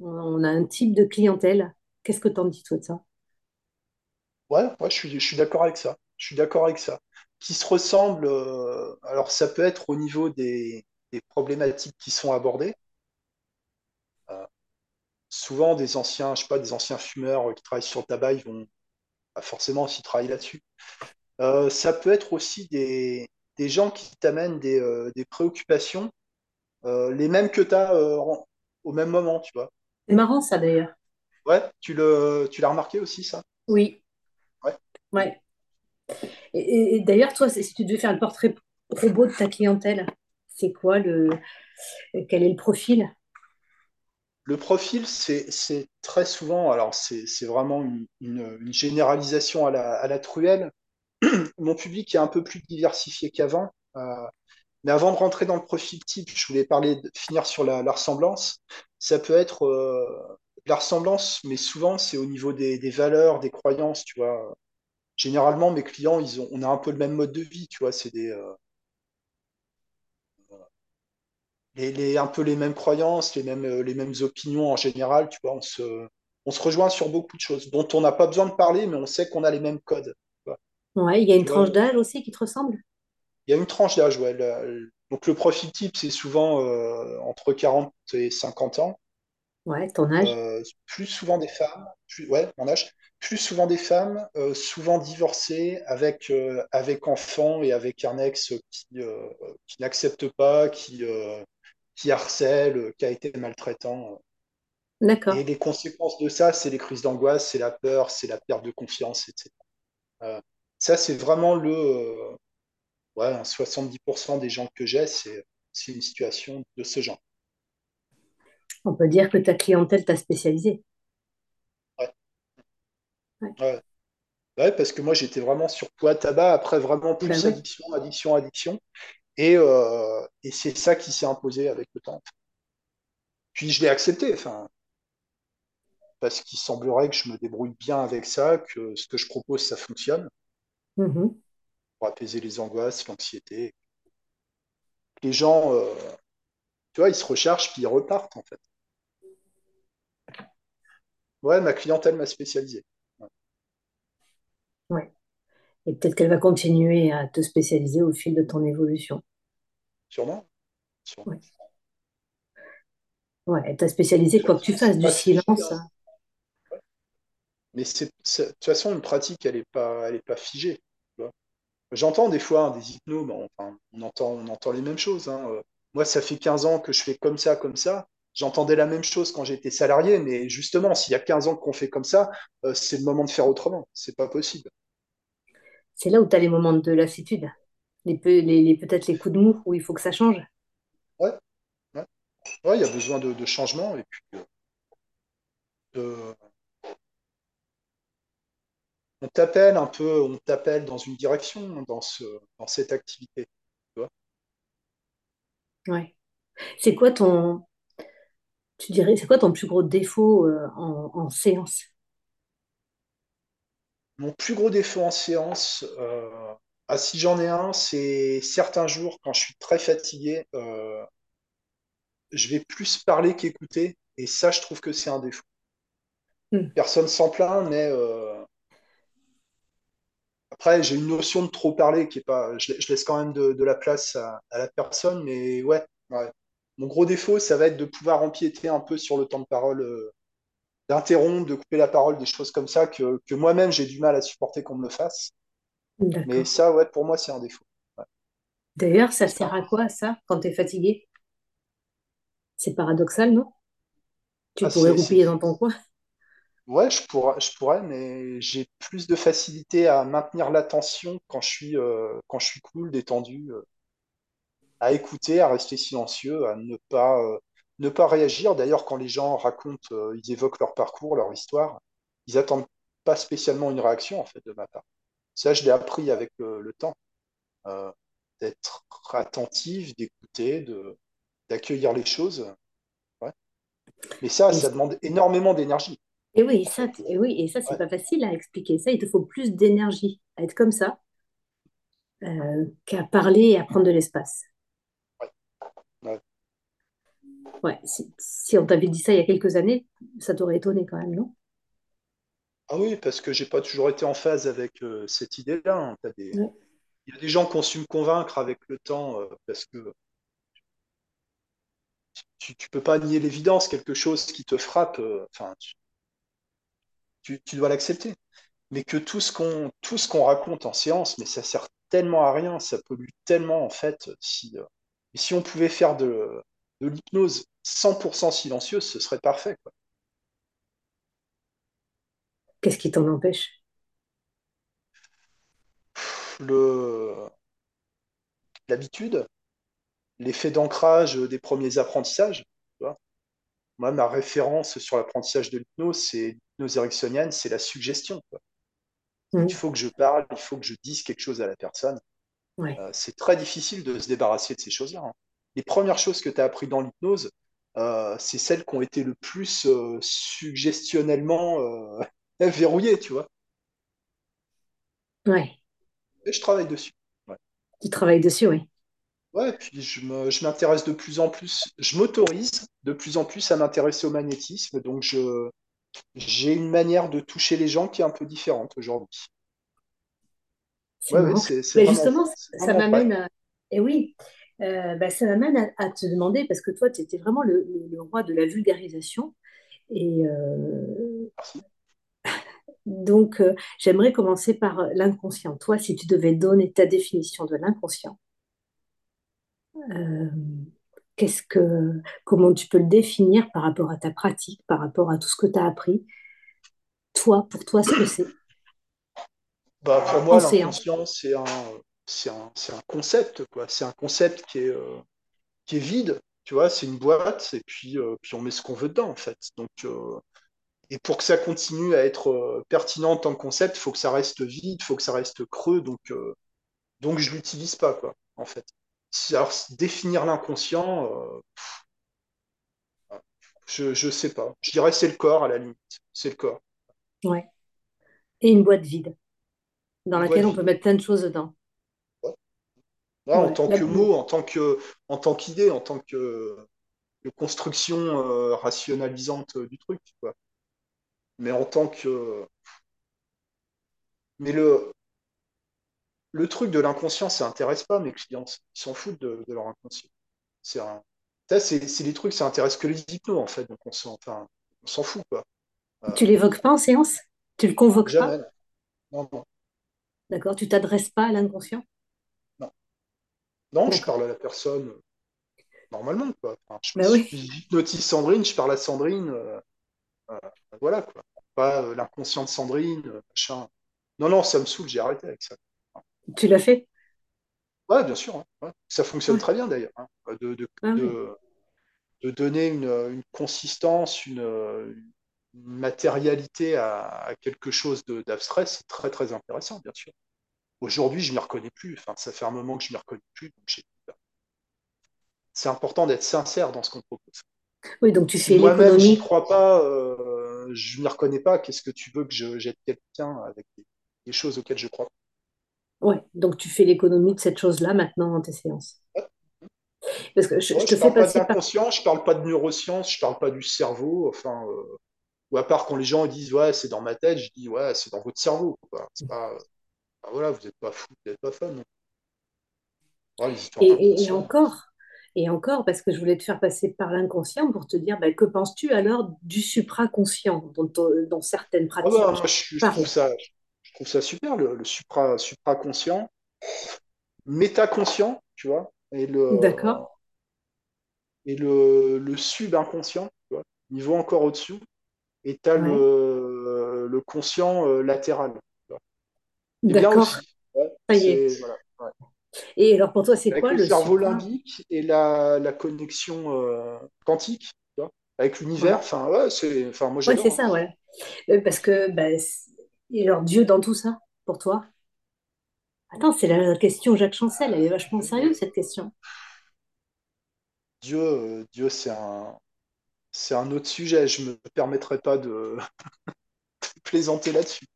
On a un type de clientèle. Qu'est-ce que tu en dis, toi, de ça? Ouais, ouais, je suis, je suis d'accord avec ça. Je suis d'accord avec ça. Qui se ressemblent, euh, alors ça peut être au niveau des, des problématiques qui sont abordées. Euh, souvent, des anciens, je sais pas, des anciens fumeurs euh, qui travaillent sur le tabac, ils vont forcément aussi travailler là-dessus. Euh, ça peut être aussi des, des gens qui t'amènent des, des préoccupations, les mêmes que tu as au même moment, tu vois. C'est marrant, ça, d'ailleurs. Ouais, tu l'as remarqué aussi, ça? Oui, Ouais. ouais. Et, d'ailleurs, toi, si tu devais faire le portrait robot de ta clientèle, c'est quoi le, quel est le profil? Le profil, c'est très souvent, alors c'est vraiment une, généralisation à la, truelle. Mon public est un peu plus diversifié qu'avant. Euh, mais avant de rentrer dans le profil type, je voulais parler, de, finir sur la, la ressemblance. Ça peut être euh, la ressemblance, mais souvent c'est au niveau des, des valeurs, des croyances, tu vois. Généralement, mes clients, ils ont, on a un peu le même mode de vie, tu vois. C'est des, euh, les, les- un peu les mêmes croyances, les mêmes, euh, les mêmes opinions en général, tu vois, on se, on se rejoint sur beaucoup de choses dont on n'a pas besoin de parler, mais on sait qu'on a les mêmes codes. Tu vois, Ouais, il y a une Tu tranche d'âge aussi qui te ressemble? il y a une tranche d'âge, ouais. la- donc le profil type, c'est souvent euh, entre 40 et 50 ans. Ouais, ton âge? Euh, plus souvent des femmes, plus, ouais, mon âge, plus souvent des femmes, euh, souvent divorcées, avec, euh, avec enfants et avec un ex qui, euh, qui n'accepte pas, qui, qui harcèle, qui a été maltraitant. Et D'accord. les conséquences de ça, c'est les crises d'angoisse, c'est la peur, c'est la perte de confiance, etc. Ça, c'est vraiment le. euh, ouais, 70% des gens que j'ai, c'est c'est une situation de ce genre. On peut dire que ta clientèle t'a spécialisé. Ouais. Ouais. Parce que moi, j'étais vraiment sur poids tabac, après vraiment Ben plus oui. addiction, addiction, addiction. Et, euh, et c'est ça qui s'est imposé avec le temps. Puis je l'ai accepté, enfin, parce qu'il semblerait que je me débrouille bien avec ça, que ce que je propose, ça fonctionne Mhm. pour apaiser les angoisses, l'anxiété. Les gens, euh, tu vois, ils se rechargent puis ils repartent, en fait. Ouais, ma clientèle m'a spécialisé. Ouais. Et peut-être qu'elle va continuer à te spécialiser au fil de ton évolution. sûrement, sûrement. Ouais. Ouais, elle t'a spécialisé quoi que tu fasses, du silence. hein. Mais c'est, c'est- de toute façon, une pratique, elle est pas, elle est pas figée. J'entends des fois hein, des hypnos, mais enfin, on entend, on entend les mêmes choses. hein. Euh, Moi, ça fait 15 ans que je fais comme ça, comme ça. J'entendais la même chose quand j'étais salarié, mais justement, s'il y a 15 ans qu'on fait comme ça, euh, c'est le moment de faire autrement. C'est pas possible. C'est là où tu as les moments de lassitude, les, peu- les, les- peut-être les coups de mou où il faut que ça change. Ouais, ouais, ouais, il y a besoin de, de changement et puis euh, de- on t'appelle un peu, on t'appelle dans une direction dans ce, dans cette activité. tu vois. Ouais. C'est quoi ton, tu dirais, c'est quoi ton plus gros défaut euh, en, en séance? Mon plus gros défaut en séance, euh, ah, si j'en ai un, c'est certains jours quand je suis très fatigué, euh, je vais plus parler qu'écouter, et ça, je trouve que c'est un défaut. Hmm, Personne s'en plaint, mais euh, après, j'ai une notion de trop parler qui est pas. Je, je laisse quand même de, de la place à, à la personne, mais ouais, ouais. Mon gros défaut, ça va être de pouvoir empiéter un peu sur le temps de parole, d'interrompre, de couper la parole, des choses comme ça que, que moi-même j'ai du mal à supporter qu'on me le fasse. Mais ça, ouais, pour moi, c'est un défaut. Ouais. D'ailleurs, ça sert à quoi ça quand tu es fatigué? C'est paradoxal, non? Tu ah, pourrais roupiller dans ton coin? Ouais, je pourrais, je pourrais, mais j'ai plus de facilité à maintenir l'attention quand je suis, euh, quand je suis cool, détendu, euh, à écouter, à rester silencieux, à ne pas, euh, ne pas réagir. D'ailleurs, quand les gens racontent, euh, ils évoquent leur parcours, leur histoire, ils attendent pas spécialement une réaction, en fait, de ma part. Ça, je l'ai appris avec le, le temps, euh, d'être attentif, d'écouter, d'accueillir les choses. Ouais. Mais ça, ça demande énormément d'énergie, et oui, ça, et oui, et ça, c'est Ouais, pas facile à expliquer. Ça, il te faut plus d'énergie à être comme ça euh, qu'à parler et à prendre de l'espace. Ouais, si, si on t'avait dit ça il y a quelques années, ça t'aurait étonné quand même, non? Ah oui, parce que j'ai pas toujours été en phase avec euh, cette idée-là. hein. T'as des... Ouais. Il y a des gens qui ont su me convaincre avec le temps, euh, parce que tu, tu peux pas nier l'évidence, quelque chose qui te frappe, euh, enfin, tu, tu- tu dois l'accepter. Mais que tout ce qu'on tout ce qu'on raconte en séance, mais ça sert tellement à rien, ça pollue tellement en fait. Si, euh, si on pouvait faire de, de l'hypnose 100% silencieuse, ce serait parfait. Qu'est-ce qui t'en empêche? Le, l'habitude, l'effet d'ancrage des premiers apprentissages. tu vois. Moi, ma référence sur l'apprentissage de l'hypnose, c'est l'hypnose ericksonienne, c'est la suggestion. quoi. Il faut que je parle, il faut que je dise quelque chose à la personne. Ouais. Euh, c'est très difficile de se débarrasser de ces choses-là. hein. Les premières choses que tu as appris dans l'hypnose, euh, c'est celles qui ont été le plus euh, suggestionnellement euh, verrouillées, tu vois. Ouais. Et je travaille dessus. Ouais, Tu travailles dessus, oui. ouais puis je me- je m'intéresse de plus en plus, je m'autorise de plus en plus à m'intéresser au magnétisme, donc je, j'ai une manière de toucher les gens qui est un peu différente aujourd'hui. Ouais, ouais, Mais justement, ça m'amène à... Et oui, euh, bah, ça m'amène à, à te demander, parce que toi, tu étais vraiment le, le- le roi de la vulgarisation. Et euh, donc, euh, j'aimerais commencer par l'inconscient. Toi, si tu devais donner ta définition de l'inconscient, euh, qu'est-ce que, comment tu peux le définir par rapport à ta pratique, par rapport à tout ce que tu as appris, toi, pour toi, ce que c'est? Bah, pour moi, séance? l'inconscient, c'est un, c'est un, c'est un concept, quoi. C'est un concept qui est, euh, qui est vide, tu vois, c'est une boîte, et puis, euh, puis on met ce qu'on veut dedans, en fait. Donc, euh, et pour que ça continue à être pertinent en tant que concept, il faut que ça reste vide, il faut que ça reste creux, donc, donc je l'utilise pas, quoi, en fait. Alors, définir l'inconscient, je, je sais pas. Je dirais c'est le corps, à la limite. C'est le corps. Ouais. Et une boîte vide dans Une laquelle on peut mettre plein de choses dedans. Ouais. Là, en tant que mot, en tant que, en tant qu'idée, en tant que, que construction euh, rationalisante euh, du truc, quoi. Mais en tant que. Mais le, le truc de l'inconscient, ça intéresse pas mes clients. Ils s'en foutent de, de leur inconscient. C'est un... Ça, c'est trucs, ça intéresse que les hypnos, en fait. Donc, on s'en enfin, on s'en fout, quoi. Euh, Tu l'évoques pas en séance? Tu le convoques pas? jamais. Non, non, D'accord? Tu t'adresses pas à l'inconscient? Non. Je parle à la personne euh, normalement, quoi. Enfin, je, Ben oui. je Sandrine, je parle à Sandrine, euh, euh, voilà, quoi. Pas euh, l'inconscient de Sandrine, machin. Non, non, ça me saoule, j'ai arrêté avec ça. Tu l'as fait? Ouais, bien sûr, hein, ouais. Ça fonctionne Ouais. très bien, d'ailleurs. hein, de, de, Ah oui. de, donner une, une consistance, une, une matérialité à, à quelque chose d'abstrait, c'est très très intéressant, bien sûr. Aujourd'hui, je ne m'y reconnais plus. Enfin, ça fait un moment que je ne m'y reconnais plus. c'est important d'être sincère dans ce qu'on propose. Oui, donc tu Si fais moi-même j'y l'économie. crois pas, euh, je m'y reconnais pas, qu'est-ce que tu veux que je jette quelqu'un avec des, des choses auxquelles je crois? Ouais, donc tu fais l'économie de cette chose-là maintenant dans tes séances. pas Parce que je, je Ouais, te je fais parle pas passer par. d'inconscient, je parle pas de neurosciences, je parle pas du cerveau. Enfin, euh, ou à part quand les gens disent ouais c'est dans ma tête, je dis ouais c'est dans votre cerveau. quoi. Pas, enfin, voilà, vous n'êtes pas fou, vous n'êtes pas fan. non. Ouais, les histoires Et, et- et d'inconscient. encore, et encore, parce que je voulais te faire passer par l'inconscient pour te dire, ben, que penses-tu alors du supraconscient dont certaines Ah bah, pratiques je, je trouve ça, je trouve ça super le, le supra, supraconscient, métaconscient, tu vois, et le D'accord, et le, le subinconscient, tu vois, niveau encore au-dessous, et tu as ouais, le, le conscient euh, latéral. tu vois. C'est bien d'accord, aussi. Ouais, ça y est. c'est voilà. ouais. Et alors pour toi, c'est quoi le le cerveau supra? limbique et la, la connexion euh, quantique, tu vois, avec l'univers. Enfin, ouais, c'est, enfin, moi c'est j'adore. hein. ça, ouais. Euh, Parce que, c'est- et alors Dieu dans tout ça, pour toi? Attends, c'est la question Jacques Chancel, elle est vachement sérieuse cette question. Dieu, euh, Dieu, c'est un, c'est un autre sujet. Je me permettrai pas de plaisanter là-dessus.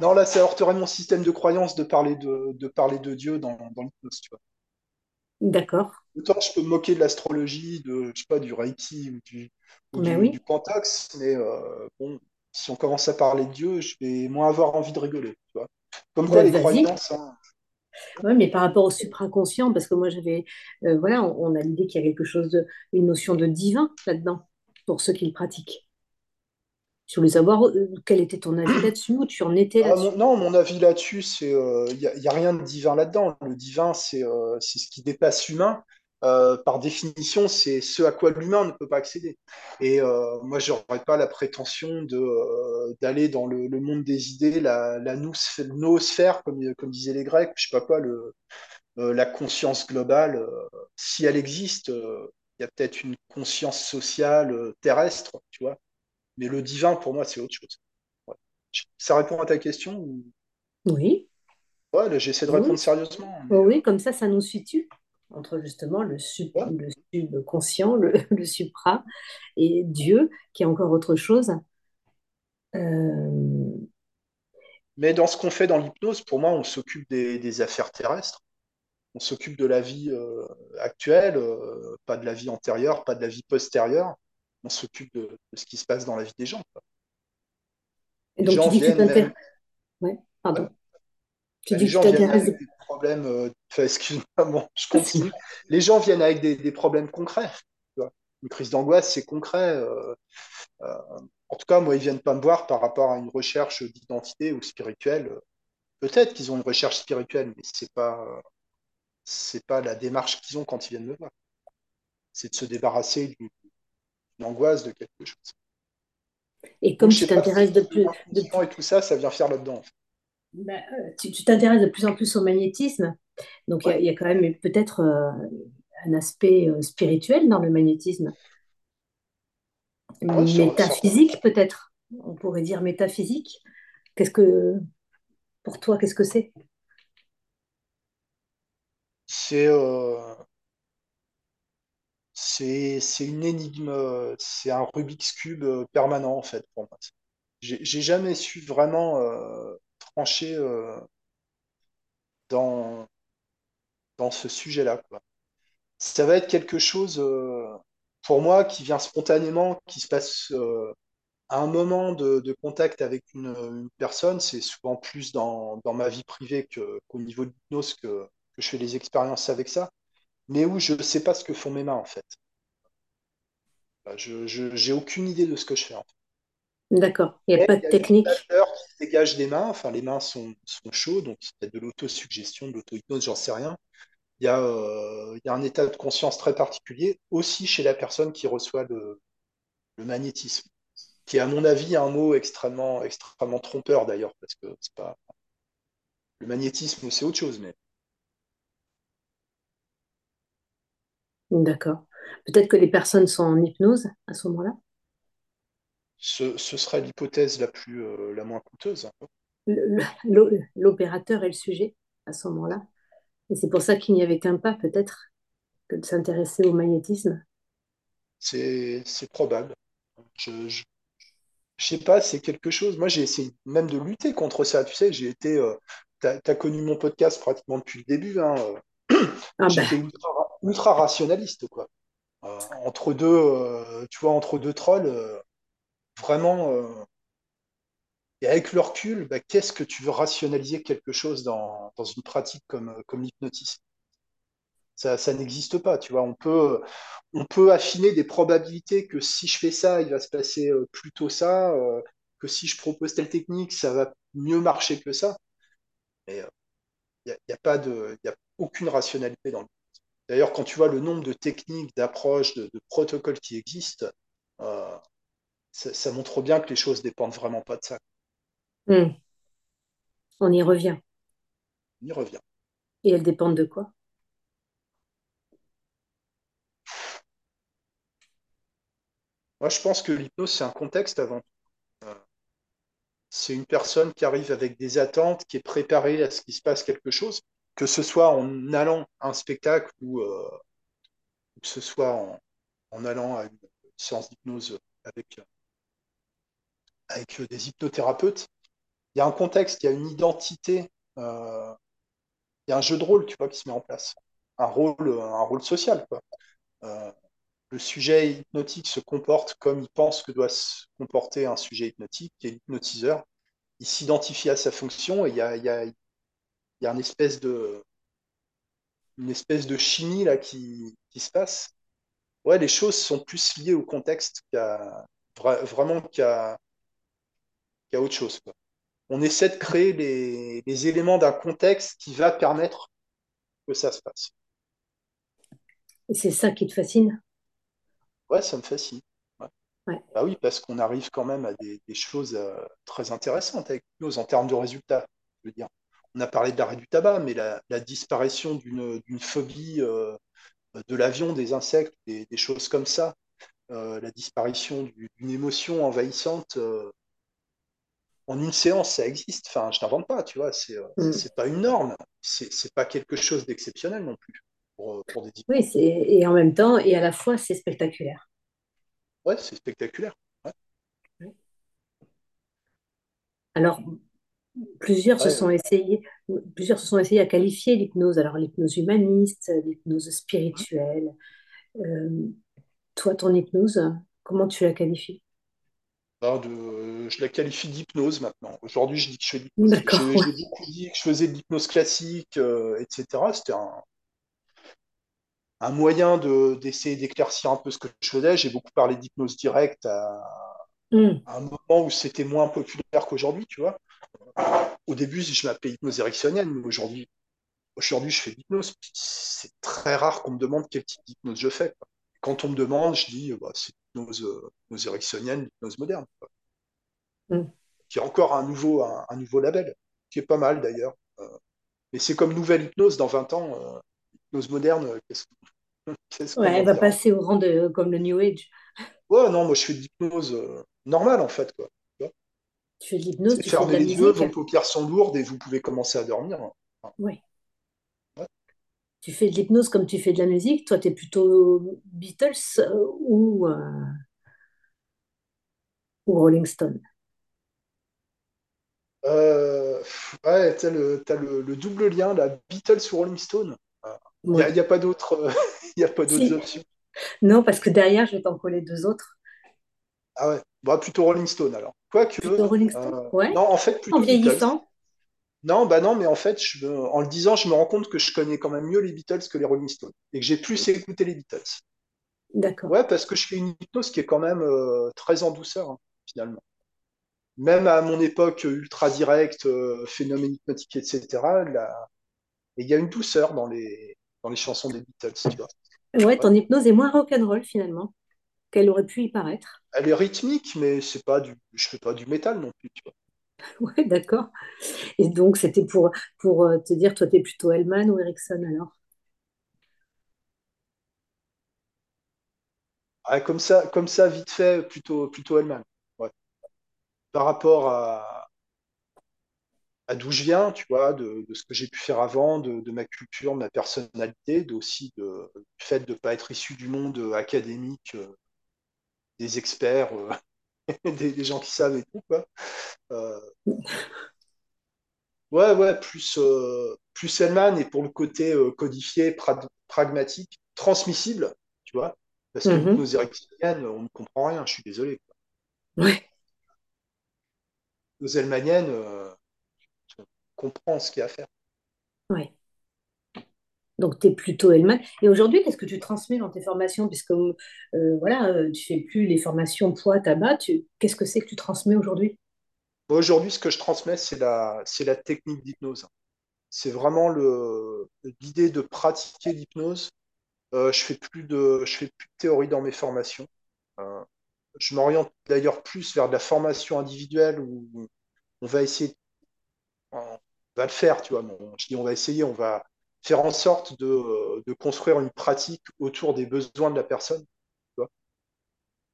Non, là, ça heurterait mon système de croyance de parler de, de parler de Dieu dans, dans l'hypnose, tu vois. D'accord, Autant je peux me moquer de l'astrologie, de, je sais pas, du Reiki ou du, ou mais du, du oui. Quantox, mais euh, bon, si on commence à parler de Dieu, je vais moins avoir envie de rigoler, tu vois. Comme quoi, Ben, les croyances, hein, Ouais, mais par rapport au supraconscient, parce que moi j'avais, euh, voilà, on, on a l'idée qu'il y a quelque chose de, une notion de divin là-dedans, pour ceux qui le pratiquent. Je voulais savoir euh, quel était ton avis là-dessus, où tu en étais Ah, non, mon avis là-dessus, c'est il n'y a, y a rien de divin là-dedans. Le divin, c'est euh, ce qui dépasse l'humain. Euh, par définition, c'est ce à quoi l'humain ne peut pas accéder. Et euh, moi, je n'aurais pas la prétention euh, d'aller dans le, le monde des idées, la, la nous- noosphère, comme, comme disaient les Grecs, je sais pas quoi, le, euh, la conscience globale. euh, si elle existe, euh, il y a peut-être une conscience sociale euh, terrestre, tu vois. Mais le divin, pour moi, c'est autre chose. Ouais. Ça répond à ta question ou... Oui, Ouais, j'essaie de oui, répondre oui. sérieusement, mais Oh euh, oui, comme ça, ça nous situe entre justement le, sub, ouais. le subconscient, le, le supra, et Dieu, qui est encore autre chose. Euh, Mais dans ce qu'on fait dans l'hypnose, pour moi, on s'occupe des, des affaires terrestres, on s'occupe de la vie euh, actuelle, euh, pas de la vie antérieure, pas de la vie postérieure. On s'occupe de, de ce qui se passe dans la vie des gens. quoi. et Les donc tu gens dis que tu viennent même, Ouais, ouais, pardon. Tu les dis que tu gens viennent avec de... des problèmes. euh, enfin, excuse-moi, bon, je continue. Les gens viennent avec des, des problèmes concrets. tu vois. Une crise d'angoisse, c'est concret. euh, euh, en tout cas, moi, ils viennent pas me voir par rapport à une recherche d'identité ou spirituelle. Peut-être qu'ils ont une recherche spirituelle, mais c'est pas, c'est pas la démarche qu'ils ont quand ils viennent me voir. C'est de se débarrasser d'une d'une angoisse, de quelque chose. Et comme tu t'intéresses de plus, de et tout ça, ça vient faire là-dedans. en fait. bah, euh, tu t'intéresses de plus en plus au magnétisme, donc il y Ouais. a, il y a quand même peut-être euh, un aspect euh, spirituel dans le magnétisme, Ouais, métaphysique peut-être. On pourrait dire métaphysique. Qu'est-ce que, pour toi, qu'est-ce que c'est? C'est euh, c'est une énigme, c'est un Rubik's Cube euh, permanent en fait pour moi. J'ai jamais su vraiment euh, trancher euh, dans, dans ce sujet-là. Ça va être quelque chose pour moi qui vient spontanément, qui se passe à un moment de, contact avec une, personne. C'est souvent plus dans, dans ma vie privée qu'au niveau de l'hypnose que, je fais les expériences avec ça, mais où je ne sais pas ce que font mes mains en fait. Je, je- j'ai aucune idée de ce que je fais. en fait. D'accord. Il n'y a pas il de y a une technique? qui se dégage des mains, enfin les mains sont, sont chaudes, donc c'est peut-être de l'autosuggestion, de l'auto-hypnose, j'en sais rien. Il y a, euh, il y a un état de conscience très particulier aussi chez la personne qui reçoit le, le magnétisme, qui est à mon avis un mot extrêmement, extrêmement trompeur d'ailleurs, parce que c'est pas le magnétisme, c'est autre chose, mais D'accord. Peut-être que les personnes sont en hypnose à ce moment-là. ce, ce serait l'hypothèse la plus, euh, la moins coûteuse. L'opérateur est le sujet à ce moment-là. Et c'est pour ça qu'il n'y avait qu'un pas, peut-être, que de s'intéresser au magnétisme. C'est, probable. Je, je sais pas, c'est quelque chose. Moi, j'ai essayé même de lutter contre ça. Tu sais, j'ai été. Euh, t'as, t'as connu mon podcast pratiquement depuis le début. Hein, euh, Ah ben, j'étais ultra, ultra rationaliste, quoi. Euh, entre deux, euh, tu vois, entre deux trolls, euh, vraiment. et avec le recul, bah, qu'est-ce que tu veux rationaliser quelque chose dans, dans une pratique comme, comme l'hypnotisme? Ça, n'existe pas, tu vois. On peut, on peut affiner des probabilités que si je fais ça, il va se passer plutôt ça, que si je propose telle technique, ça va mieux marcher que ça. Mais il n'y a, y a pas a aucune rationalité dans le. D'ailleurs, quand tu vois le nombre de techniques, d'approches, de, de protocoles qui existent, euh, ça, ça montre bien que les choses dépendent vraiment pas de ça. hmm, on y revient. On y revient. Et elles dépendent de quoi? Moi, je pense que l'hypnose, c'est un contexte avant tout. Euh, C'est une personne qui arrive avec des attentes, qui est préparée à ce qu'il se passe quelque chose, que ce soit en allant à un spectacle ou euh, que ce soit en, allant à une séance d'hypnose avec, avec des hypnothérapeutes. Il y a un contexte, il y a une identité, euh, il y a un jeu de rôle, tu vois, qui se met en place. Un rôle, un rôle social. Euh, le sujet hypnotique se comporte comme il pense que doit se comporter un sujet hypnotique, qui est l'hypnotiseur. Il s'identifie à sa fonction et il y a, y a une espèce de, une espèce de chimie là qui, qui se passe. Ouais, les choses sont plus liées au contexte qu'à vra- vraiment qu'à qu'à autre chose, quoi. On essaie de créer les, les éléments d'un contexte qui va permettre que ça se passe. Et c'est ça qui te fascine? Ouais, ça me fascine. Ouais. Ouais. Bah oui, parce qu'on arrive quand même à des, des choses euh, très intéressantes avec l'hypnose en termes de résultats. Je veux dire, on a parlé de l'arrêt du tabac, mais la, la disparition d'une phobie euh, de l'avion, des insectes, des, des choses comme ça, euh, la disparition du- d'une émotion envahissante, euh, en une séance, ça existe. Enfin, je n'invente pas, tu vois, c'est c'est pas une norme, c'est pas quelque chose d'exceptionnel non plus pour, pour des Oui, et en même temps, et à la fois, c'est spectaculaire. Ouais, c'est spectaculaire. Ouais, Alors, plusieurs se sont essayés, plusieurs se sont essayés à qualifier l'hypnose. Alors, l'hypnose humaniste, l'hypnose spirituelle. Euh, toi, ton hypnose, comment tu la qualifies? Alors, de- je la qualifie d'hypnose maintenant. Aujourd'hui, je dis que je fais de l'hypnose. J'ai ouais. beaucoup dit que je faisais de l'hypnose classique, euh, etc. C'était un, un moyen de, d'essayer d'éclaircir un peu ce que je faisais. J'ai beaucoup parlé d'hypnose directe à, Hmm. à un moment où c'était moins populaire qu'aujourd'hui, tu vois. Au début, je m'appelais hypnose érectionnelle, mais aujourd'hui, aujourd'hui, je fais de l'hypnose. C'est très rare qu'on me demande quel type d'hypnose je fais. quoi. Quand on me demande, je dis, bah, c'est l'hypnose, euh, hypnose érectionnelle, l'hypnose moderne, quoi. Hmm. qui est encore un nouveau, un, un nouveau label, qui est pas mal d'ailleurs. Euh, mais c'est comme nouvelle hypnose dans 20 ans. euh, hypnose moderne, euh, qu'est-ce que- Qu'est-ce qu'on Ouais, elle va passer au rang de comme le New Age. Ouais, non, moi je fais de l'hypnose euh, normale en fait, quoi. Tu fais de l'hypnose, tu fais de fermer la les yeux, musique. vos paupières sont lourdes et vous pouvez commencer à dormir. Ouais. ouais. Tu fais de l'hypnose comme tu fais de la musique. Toi, tu es plutôt Beatles euh, ou, euh, ou Rolling Stone? Euh, ouais, t'as le, t'as le, le double lien, la Beatles ou Rolling Stone. Il n'y a, Ouais. y a pas d'autres y a pas d'autres Si. options. Non, parce que derrière, je vais t'en coller deux autres. Ah ouais, bah, plutôt Rolling Stone alors. Quoique, euh, Ouais. non, en fait, En plutôt Beatles. vieillissant. Non, bah non, mais en fait, je me- en le disant, je me rends compte que je connais quand même mieux les Beatles que les Rolling Stones et que j'ai plus écouté les Beatles. D'accord. Ouais, parce que je fais une hypnose qui est quand même euh, très en douceur, hein, finalement. Même à mon époque ultra directe, euh, phénomène hypnotique, etc., là, il y a une douceur dans les, dans les chansons des Beatles, tu vois. Ouais, Ouais. ton hypnose est moins rock'n'roll finalement qu'elle aurait pu y paraître. Elle est rythmique, mais c'est pas du, je fais pas du métal non plus, tu vois. Ouais, d'accord. Et donc, c'était pour, pour euh, te dire, toi, tu es plutôt Hellman ou Erickson alors? Ah, comme ça, comme ça, vite fait, plutôt, plutôt Hellman. Ouais. Par rapport à, à d'où je viens, tu vois, de, de ce que j'ai pu faire avant, de, de ma culture, de ma personnalité, de, aussi de, du fait de ne pas être issu du monde euh, académique, euh, des experts, euh, des, des gens qui savent et tout, quoi. Euh, ouais, ouais, plus, euh, plus et pour le côté euh, codifié, pra- pragmatique, transmissible, tu vois, parce que Mhm. l'hypnose ericksonienne, on ne comprend rien, je suis désolé. Ouais, L'hypnose hellmanienne, euh, on comprend ce qu'il y a à faire. ouais. Donc, tu es plutôt Hellman. Et aujourd'hui, qu'est-ce que tu transmets dans tes formations? Puisque, euh, voilà, euh, tu fais plus les formations poids, tabac. Tu... Qu'est-ce que c'est que tu transmets aujourd'hui? Moi, Aujourd'hui, ce que je transmets, c'est la, la technique d'hypnose. C'est vraiment l'idée de pratiquer l'hypnose. Euh, je fais plus de, je fais plus de théorie dans mes formations. Euh, je m'oriente d'ailleurs plus vers de la formation individuelle où on va essayer, on va le faire, tu vois. Je dis on va essayer, on va faire en sorte de, de construire une pratique autour des besoins de la personne. tu vois.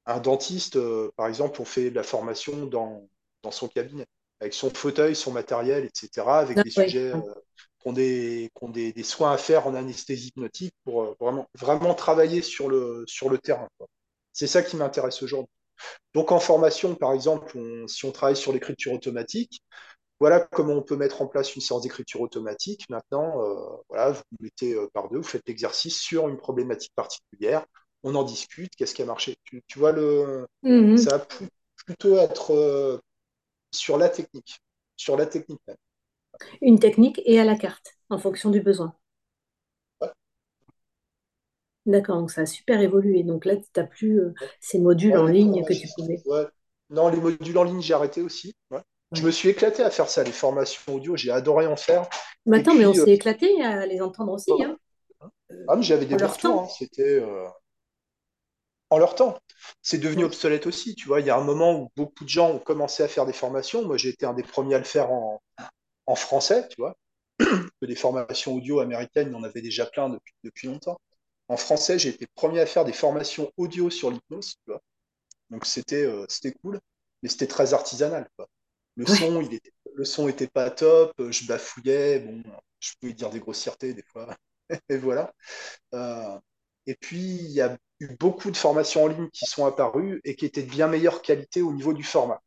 Un dentiste, euh, par exemple, on fait de la formation dans, dans son cabinet, avec son fauteuil, son matériel, etc., avec Ah, des sujets euh, qui ont, des, ont des, des soins à faire en anesthésie hypnotique pour euh, vraiment, vraiment travailler sur le, sur le terrain. C'est ça qui m'intéresse aujourd'hui. Donc en formation, par exemple, on- si on travaille sur l'écriture automatique, voilà comment on peut mettre en place une séance d'écriture automatique. Maintenant, euh, voilà, vous mettez euh, par deux, vous faites l'exercice sur une problématique particulière, on en discute, qu'est-ce qui a marché? Tu, tu vois, le, Mhm. ça va plutôt être euh, sur la technique, sur la technique même. Une technique et à la carte, en fonction du besoin. D'accord, donc ça a super évolué. Donc là, tu n'as plus euh, ces modules Ouais, en ligne que tu pouvais. Ouais. Non, les modules en ligne, j'ai arrêté aussi. Je me suis éclaté à faire ça, les formations audio, j'ai adoré en faire. Mais attends, mais on puis, euh, s'est éclaté à les entendre aussi, hein, ah, mais j'avais des retours. hein. C'était euh, en leur temps. C'est devenu obsolète aussi. Tu vois, il y a un moment où beaucoup de gens ont commencé à faire des formations. Moi, j'ai été un des premiers à le faire en, en français, tu vois. Que des formations audio américaines, il y en avait déjà plein depuis, depuis longtemps. En français, j'ai été le premier à faire des formations audio sur l'hypnose, tu vois. Donc c'était euh, c'était cool, mais c'était très artisanal, quoi. Le Ouais. son, il était, le son était pas top, euh, je bafouillais, bon, je pouvais dire des grossièretés des fois, et voilà. Euh, et puis, il y a eu beaucoup de formations en ligne qui sont apparues et qui étaient de bien meilleure qualité au niveau du format.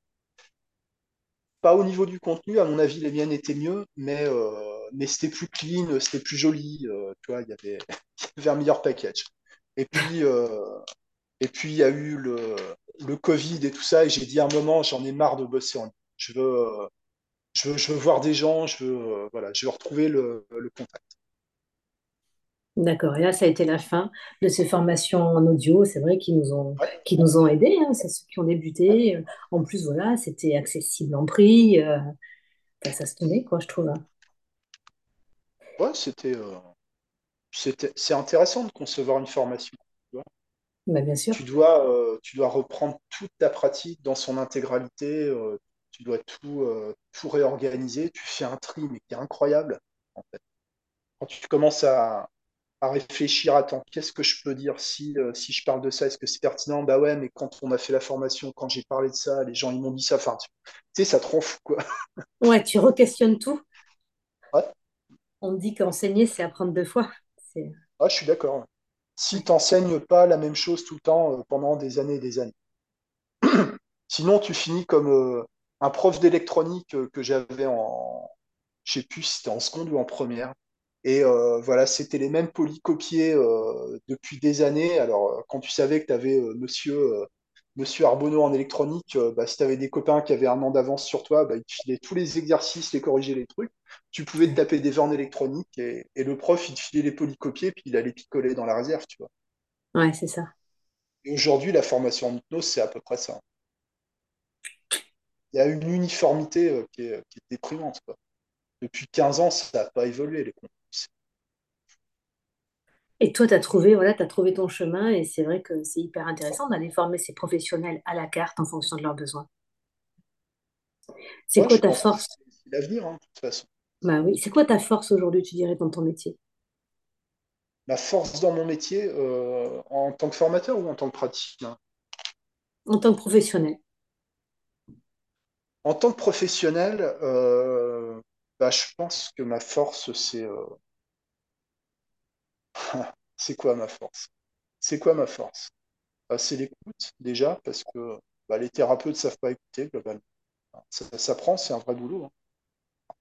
Pas au niveau du contenu, à mon avis, les miennes étaient mieux, mais, euh, mais c'était plus clean, c'était plus joli, euh, tu vois, il y avait, il y avait un meilleur package. Et puis, et puis il y a eu le, le Covid et tout ça, et j'ai dit à un moment, j'en ai marre de bosser en ligne. Je veux, euh, je veux, je veux voir des gens, je veux, euh, voilà, je veux retrouver le, le contact. D'accord. Et là, ça a été la fin de ces formations en audio. C'est vrai qu'ils nous ont, Ouais, qui nous ont aidés. hein, c'est ceux qui ont débuté. En plus, voilà, c'était accessible en prix. euh, ça se tenait, quoi, je trouve. hein. ouais, c'était, euh, c'était, c'est intéressant de concevoir une formation. tu vois. Bah, bien sûr. Tu dois, euh, tu dois reprendre toute ta pratique dans son intégralité. Tu dois tout, euh, tout réorganiser. Tu fais un tri, mais qui est incroyable. En fait. Quand tu commences à, à réfléchir, attends, qu'est-ce que je peux dire si, euh, si je parle de ça, est-ce que c'est pertinent? Bah ouais, mais quand on a fait la formation, quand j'ai parlé de ça, les gens ils m'ont dit ça. Enfin, tu sais, ça te rend fou, quoi. Ouais, tu re-questionnes tout. Ouais, On me dit qu'enseigner, c'est apprendre deux fois. Je suis d'accord. Si tu n'enseignes pas la même chose tout le temps euh, pendant des années et des années. Sinon, tu finis comme euh, un prof d'électronique euh, que j'avais en, je sais plus si c'était en seconde ou en première. Et euh, voilà, c'était les mêmes polycopiés euh, depuis des années. Alors, quand tu savais que tu avais monsieur, euh, monsieur Arbonneau en électronique, bah, si tu avais des copains qui avaient un an d'avance sur toi, bah, ils te filaient tous les exercices, les corriger les trucs. Tu pouvais te taper des vœux en électronique et, et le prof, il te filait les polycopiés, puis il allait picoler dans la réserve, tu vois. Ouais, c'est ça. Et aujourd'hui, la formation en hypnose, c'est à peu près ça. Il y a une uniformité euh, qui est, qui est déprimante, quoi. Depuis 15 ans, ça n'a pas évolué, les contenus. Et toi, tu as trouvé, voilà, tu trouvé ton chemin et c'est vrai que c'est hyper intéressant d'aller former ces professionnels à la carte en fonction de leurs besoins. C'est Ouais, quoi ta force? c'est c'est l'avenir, hein, de toute façon. Bah oui, c'est quoi ta force aujourd'hui, tu dirais, dans ton métier, Ma force dans mon métier, euh, en tant que formateur ou en tant que praticien? en tant que professionnel? En tant que professionnel, euh, bah, je pense que ma force, c'est euh, c'est quoi ma force? C'est quoi ma force? Bah, c'est l'écoute, déjà, parce que bah, les thérapeutes ne savent pas écouter, globalement. Ça, ça s'apprend, c'est un vrai boulot, hein.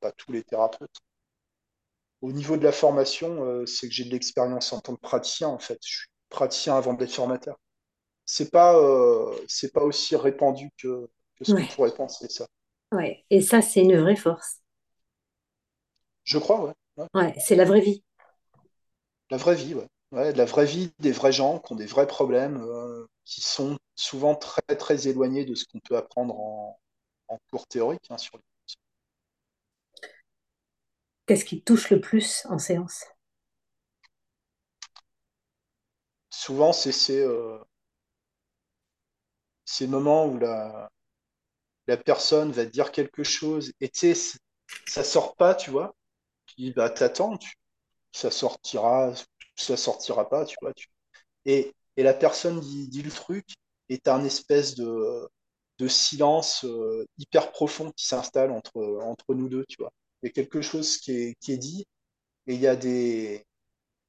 Pas tous les thérapeutes. Au niveau de la formation, euh, c'est que j'ai de l'expérience en tant que praticien, en fait. Je suis praticien avant d'être formateur. C'est pas, pas aussi répandu que, ce qu'on pourrait penser, ça? ouais. Et ça, c'est une vraie force. Je crois, ouais. Ouais. Ouais, c'est la vraie vie. La vraie vie, ouais. Ouais, de la vraie vie des vrais gens qui ont des vrais problèmes, euh, qui sont souvent très, très éloignés de ce qu'on peut apprendre en, en cours théorique, hein, sur les... Qu'est-ce qui te touche le plus en séance? Souvent, c'est ces, euh, ces moments où la, la personne va dire quelque chose et tu sais, ça sort pas, tu vois. Tu bah, t'attends, ça sortira, ça sortira pas, tu vois. tu- Et, et la personne dit, le truc et t'as un espèce de, silence euh, hyper profond qui s'installe entre, nous deux, tu vois. Il y a quelque chose qui est dit et il y a des...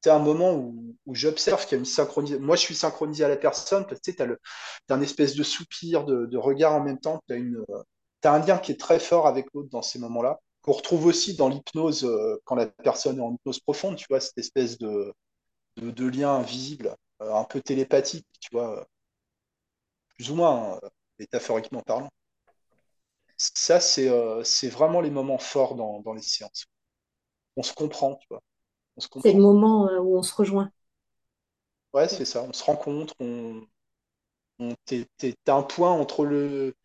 C'est un moment où, j'observe qu'il y a une synchronisation. Moi, je suis synchronisé à la personne parce que tu le, t'as un espèce de soupir, de, regard en même temps. Une, t'as un lien qui est très fort avec l'autre dans ces moments-là, qu'on retrouve aussi dans l'hypnose euh, quand la personne est en hypnose profonde, tu vois, cette espèce de, lien invisible, euh, un peu télépathique, tu vois, plus ou moins, métaphoriquement parlant. Ça, c'est euh, c'est vraiment les moments forts dans, dans les séances. On se comprend, tu vois, on se C'est le moment euh, où on se rejoint. Ouais, c'est ça, on se rencontre, on, on, t'es, t'es- t'as un point entre le,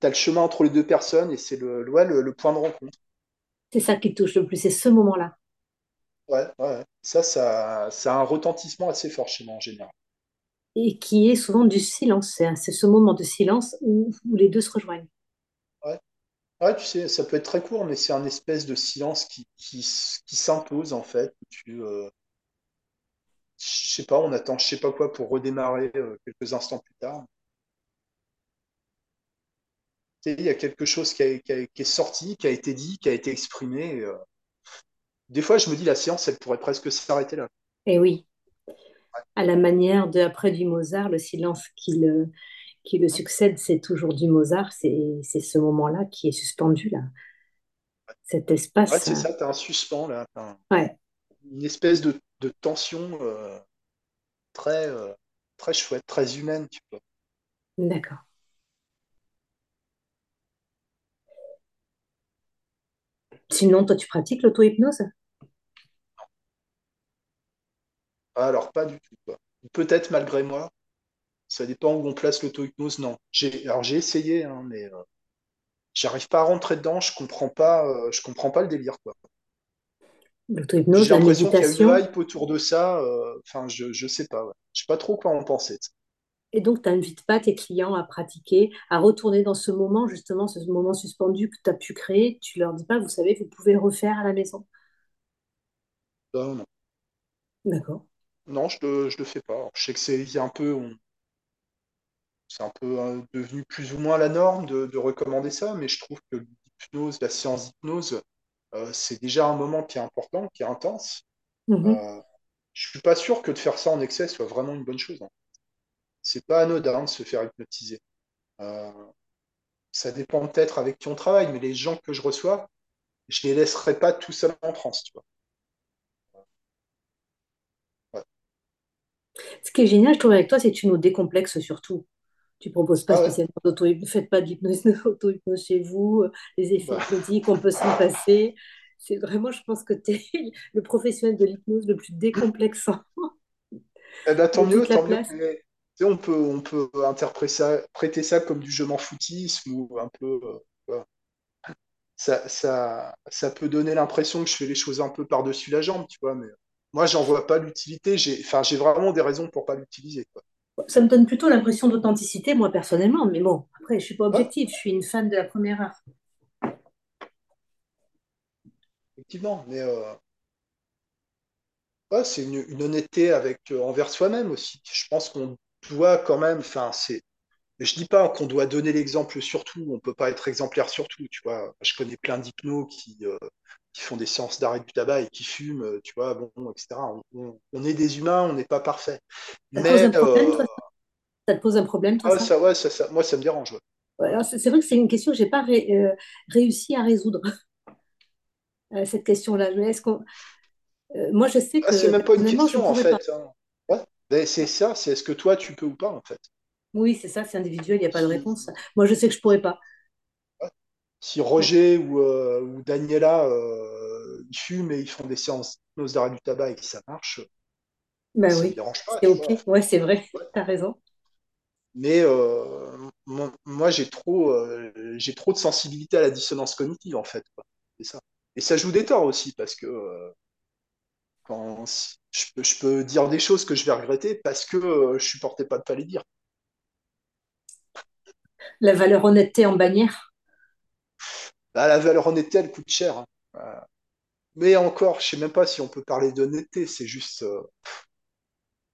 t'as le chemin entre les deux personnes et c'est le, le, ouais, le, le point de rencontre. C'est ça qui touche le plus, c'est ce moment-là. Ouais, ouais. ouais. Ça, ça, ça a un retentissement assez fort chez moi en général. Et qui est souvent du silence. C'est c'est ce moment de silence où, où les deux se rejoignent. Ouais. Tu sais, ça peut être très court, mais c'est un espèce de silence qui, qui, s- qui s'impose en fait. Tu, euh, je sais pas, on attend je sais pas quoi pour redémarrer euh, quelques instants plus tard. Tu sais, il y a quelque chose qui, a- qui a- qui est sorti, qui a été dit, qui a été exprimé. et, euh, des fois, je me dis, la séance, elle pourrait presque s'arrêter là. Et oui, à la manière de après du Mozart, le silence qui le, qui le succède, c'est toujours du Mozart. C'est ce moment-là qui est suspendu là. Cet Ouais, espace. c'est euh, ça, tu as un suspens là, t'as un- Ouais, une espèce de, de tension euh, très, euh, très chouette, très humaine, tu vois. d'accord. Sinon, toi, tu pratiques l'auto-hypnose? Alors, pas du tout. Peut-être malgré moi, ça dépend où on place l'auto-hypnose, non. J'ai, alors, j'ai essayé, hein, mais euh, j'arrive pas à rentrer dedans, je comprends pas, euh, je comprends pas le délire, quoi. L'auto-hypnose, J'ai la l'impression qu'il y a une méditation. hype autour de ça, euh, enfin, je, je sais pas, ouais. Je sais pas trop quoi en penser. Et donc, tu n'invites pas tes clients à pratiquer, à retourner dans ce moment, justement, ce moment suspendu que tu as pu créer. Tu leur dis pas, vous savez, vous pouvez le refaire à la maison? Non, non. D'accord. Non, je le, je le fais pas. Alors, je sais que c'est un peu, on- c'est un peu euh, devenu plus ou moins la norme de, de recommander ça, mais je trouve que l'hypnose, la séance d'hypnose, euh, c'est déjà un moment qui est important, qui est intense. Mhm. Euh, je suis pas sûr que de faire ça en excès soit vraiment une bonne chose. hein. C'est pas anodin de se faire hypnotiser. Euh, ça dépend peut-être avec qui on travaille, mais les gens que je reçois, je les laisserai pas tout seuls en transe, tu vois. Ouais. Ce qui est génial, je trouve, avec toi, c'est que tu nous décomplexes surtout. Tu proposes pas Ah ouais, spécialement d'auto-hypnose, faites pas d'hypnose, d'auto-hypnose chez vous, euh, les effets bah, hypnotiques, on peut s'en passer. C'est vraiment, je pense que tu es le professionnel de l'hypnose le plus décomplexant eh ben, tant mieux, tant mieux. Mais, on peut, on peut interpréter ça, prêter ça comme du je m'en foutisme ou un peu. euh, voilà. ça, ça, ça peut donner l'impression que je fais les choses un peu par-dessus la jambe, tu vois, mais moi, j'en vois pas l'utilité. J'ai, enfin, j'ai vraiment des raisons pour pas l'utiliser, quoi. Ça me donne plutôt l'impression d'authenticité, moi, personnellement. Mais bon, après, je suis pas objective, je suis une fan de la première heure. effectivement, mais euh, ouais, c'est une, une honnêteté avec euh, envers soi-même aussi. Je pense qu'on doit quand même, enfin, c'est Je dis pas qu'on doit donner l'exemple sur tout, on peut pas être exemplaire sur tout, tu vois. Je connais plein d'hypnos qui, euh, qui font des séances d'arrêt du tabac et qui fument, euh, tu vois, bon, etc. On, est des humains, on n'est pas parfait. Ça te pose un Mais problème, euh, toi? Ça? Te pose un problème, toi, ah, ça? ça, ouais, ça, ça- moi, ça me dérange. ouais. Ouais, alors, C'est c'est vrai que c'est une question que j'ai pas ré- euh, réussi à résoudre, euh, cette question-là. Est-ce qu'on, euh, moi, je sais Ah, c'est que même pas une je question en pas. fait. hein. Ouais. Mais c'est ça, c'est est-ce que toi tu peux ou pas en fait? Oui, c'est ça, c'est individuel, il n'y a pas de réponse. Moi, je sais que je pourrais pas. Si. Roger ou, euh, ou Daniela euh, ils fument et ils font des séances d'hypnose d'arrêt du tabac et que ça marche, Ben ça me oui, dérange pas, c'est tu OK. Ouais, c'est vrai, Ouais. t'as raison. Mais euh, mon- moi, j'ai trop, j'ai trop de sensibilité à la dissonance cognitive, en fait. quoi. C'est ça. Et ça joue des torts aussi, parce que quand, je peux, je peux dire des choses que je vais regretter parce que je supportais pas de pas les dire. La valeur honnêteté en bannière. Bah, la valeur honnêteté, elle coûte cher. hein. Euh, mais encore, je sais même pas si on peut parler d'honnêteté. C'est juste, euh,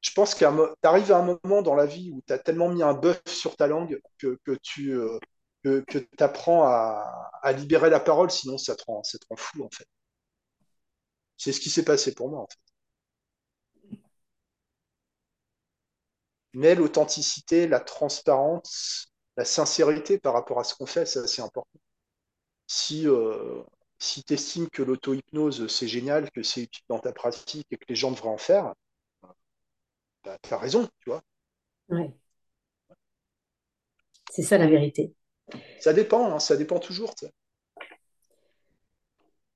je pense qu'à t'arrives à un moment dans la vie où tu as tellement mis un bœuf sur ta langue que, tu euh, que, apprends à, à libérer la parole, sinon ça te rend, ça te rend fou, en fait. C'est ce qui s'est passé pour moi, en fait. Mais l'authenticité, la transparence, la sincérité par rapport à ce qu'on fait, c'est assez important. Si, euh, si tu estimes que l'auto-hypnose, c'est génial, que c'est utile dans ta pratique et que les gens devraient en faire, bah, tu as raison, tu vois. Ouais, c'est ça la vérité. Ça dépend, hein, ça dépend toujours.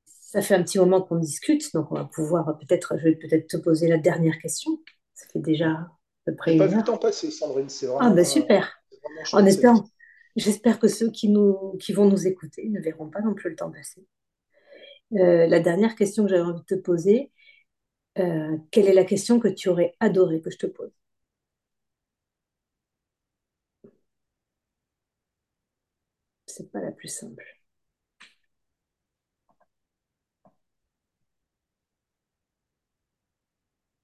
Ça fait un petit moment qu'on discute, donc on va pouvoir peut-être, je vais peut-être te poser la dernière question. Ça fait déjà à peu près pas vu le temps passer, Sandrine. C'est Ah ben vraiment, euh, super. En espérant. J'espère que ceux qui nous, qui vont nous écouter ne verront pas non plus le temps passer. Euh, la dernière question que j'avais envie de te poser, euh, quelle est la question que tu aurais adoré que je te pose? C'est pas la plus simple.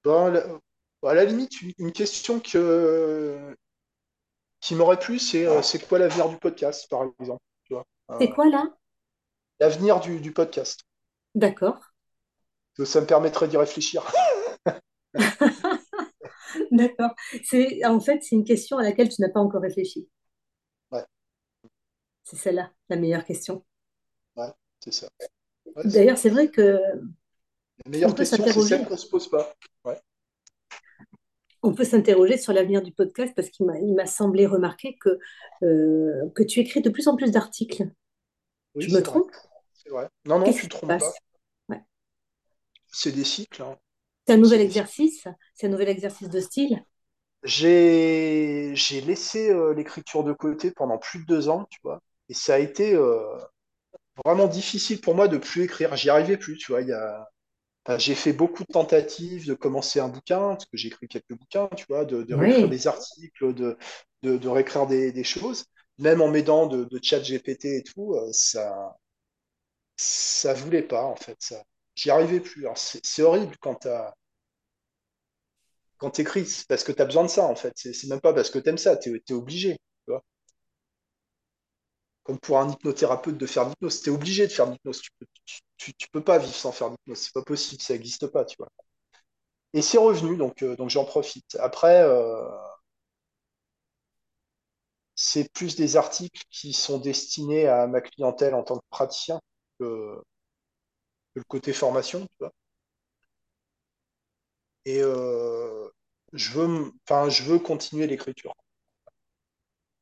À la limite, une question que, qui m'aurait plu, c'est euh, c'est quoi l'avenir du podcast, par exemple, tu vois. C'est Euh, quoi là? l'avenir du, du podcast. D'accord. Ça me permettrait d'y réfléchir. D'accord. C'est, en fait, c'est une question à laquelle tu n'as pas encore réfléchi. Ouais, C'est celle-là, la meilleure question. ouais, c'est ça. Ouais, D'ailleurs, c'est vrai que la meilleure question, c'est celle qu'on se pose pas. Ouais. On peut s'interroger sur l'avenir du podcast parce qu'il m'a, semblé remarquer que, euh, que tu écris de plus en plus d'articles. Oui, Je me vrai. trompe? C'est vrai. Non, non, tu te trompes pas. Ouais. C'est des cycles. hein. C'est un nouvel exercice, c'est un nouvel exercice de style? J'ai j'ai laissé euh, l'écriture de côté pendant plus de deux ans, tu vois. Et ça a été euh, vraiment difficile pour moi de plus écrire. J'y arrivais plus, tu vois. Il y a... enfin, j'ai fait beaucoup de tentatives de commencer un bouquin, parce que j'ai écrit quelques bouquins, tu vois, de, de réécrire Oui, des articles, de, de, de réécrire des, des choses. Même en m'aidant de, de chat GPT et tout, euh, ça, ça voulait pas, en fait. Ça. J'y arrivais plus. C'est horrible quand t'as quand tu écris, parce que tu as besoin de ça, en fait. C'est même pas parce que tu aimes ça, tu es, obligé. tu vois. Comme pour un hypnothérapeute de faire l'hypnose, tu es obligé de faire l'hypnose. Tu tu, peux pas vivre sans faire l'hypnose, c'est pas possible, ça n'existe pas, tu vois. Et c'est revenu, donc, euh, donc j'en profite. Après, euh, c'est plus des articles qui sont destinés à ma clientèle en tant que praticien que, le côté formation. Et euh, je veux continuer l'écriture.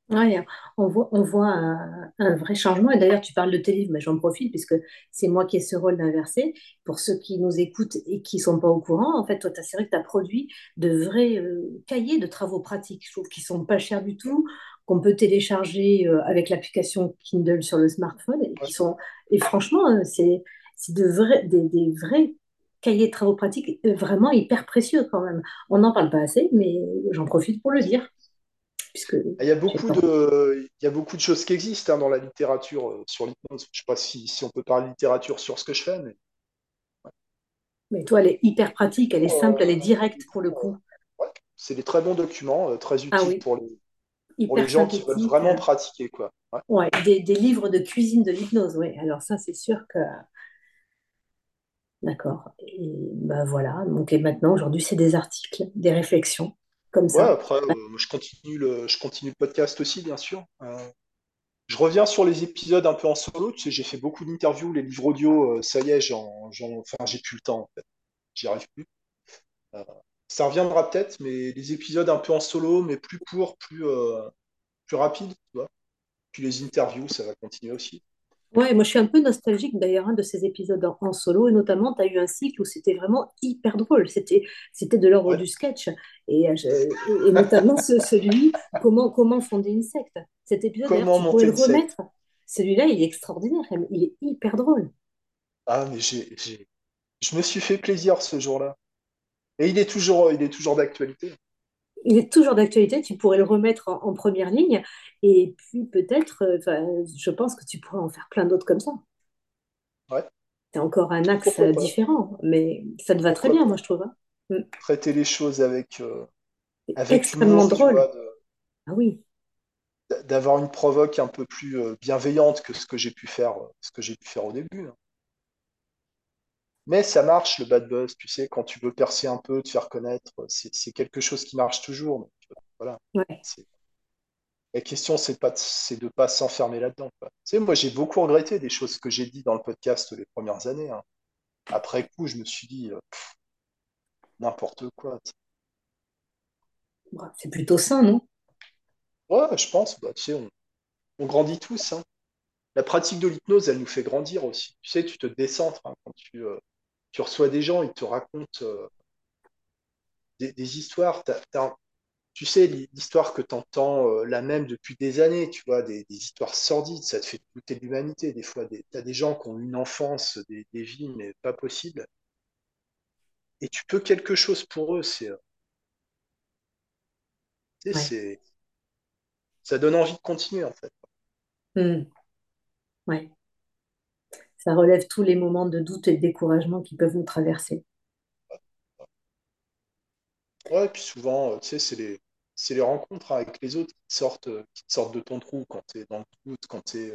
Ouais, on voit, on voit un, un vrai changement. Et d'ailleurs, tu parles de tes livres, mais j'en profite puisque c'est moi qui ai ce rôle d'inverser. Pour ceux qui nous écoutent et qui sont pas au courant, en fait, toi, c'est vrai que tu as produit de vrais euh, cahiers de travaux pratiques. Je trouve qu'ils sont pas chers du tout, qu'on peut télécharger euh, avec l'application Kindle sur le smartphone et qui sont, et franchement, euh, c'est, de vrais, des, des vrais cahiers de travaux pratiques vraiment hyper précieux quand même. On n'en parle pas assez, mais j'en profite pour le dire puisque Il y a beaucoup de, il y a beaucoup de choses qui existent hein, dans la littérature euh, sur l'hypnose. Je sais pas si, si on peut parler de littérature sur ce que je fais, mais Mais toi, elle est hyper pratique, elle est simple, elle est euh, directe pour le coup. euh, ouais. C'est des très bons documents, euh, très Ah utiles oui, pour les, pour les hyper gens qui veulent vraiment pratiquer, quoi. Ouais. Ouais, des, des livres de cuisine de l'hypnose, oui. Alors ça, c'est sûr que... D'accord. Et ben voilà. Donc et maintenant, aujourd'hui, c'est des articles, des réflexions, Ouais, après, euh, je continue le, je continue le podcast aussi, bien sûr. Euh, je reviens sur les épisodes un peu en solo. Tu sais, j'ai fait beaucoup d'interviews, les livres audio, euh, ça y est, j'en, enfin, j'ai plus le temps, en fait. J'y arrive plus. Ça reviendra peut-être, mais les épisodes un peu en solo, mais plus courts, plus, plus rapides, tu vois. Puis les interviews, ça va continuer aussi. Ouais, moi je suis un peu nostalgique d'ailleurs hein, de ces épisodes en, en solo, et notamment tu as eu un cycle où c'était vraiment hyper drôle, c'était c'était de l'ordre Ouais. du sketch, et, euh, je- et, et notamment ce- celui comment, comment fonder une secte. Cet épisode d'ailleurs, Comment tu pourrais le remettre, celui-là il est extraordinaire, il est hyper drôle. Ah, mais j'ai, j'ai, je me suis fait plaisir ce jour-là. Et il est toujours, il est toujours d'actualité. Il est toujours d'actualité, tu pourrais le remettre en, en première ligne, et puis peut-être, euh, je pense que tu pourrais en faire plein d'autres comme ça. Ouais. C'est encore un axe différent, mais ça te va très bien, moi je trouve. hein. Mm. Traiter les choses avec, euh, avec extrêmement humour, drôle. vois, de- Ah oui. d'avoir une provoque un peu plus euh, bienveillante que ce que j'ai pu faire, euh, ce que j'ai pu faire au début. hein. Mais ça marche, le bad buzz, tu sais, quand tu veux percer un peu, te faire connaître, c'est quelque chose qui marche toujours. donc, euh, voilà. Ouais. La question, c'est pas, de- c'est de pas s'enfermer là-dedans. Tu sais, moi, j'ai beaucoup regretté des choses que j'ai dit dans le podcast les premières années. hein. Après coup, je me suis dit euh, n'importe quoi. C'est plutôt sain, non? Ouais, je pense, bah, tu sais, on, on grandit tous. hein. La pratique de l'hypnose, elle nous fait grandir aussi. Tu sais, tu te décentres hein, quand tu, euh, tu reçois des gens, ils te racontent euh, des, des histoires. Tu sais, l'histoire que tu entends la même depuis des années, tu vois, des, des histoires sordides, ça te fait douter de l'humanité. Des fois, tu as des gens qui ont une enfance, des, des vies, mais pas possible. Et tu peux quelque chose pour eux. C'est, euh, tu sais, Ouais. c'est, ça donne envie de continuer, en fait. Ouais. Ça relève tous les moments de doute et de découragement qui peuvent nous traverser. Ouais, et puis souvent, euh, tu sais, c'est les, c'est les rencontres avec les autres qui te sortent, euh, qui te sortent de ton trou quand tu es dans le doute, quand tu es,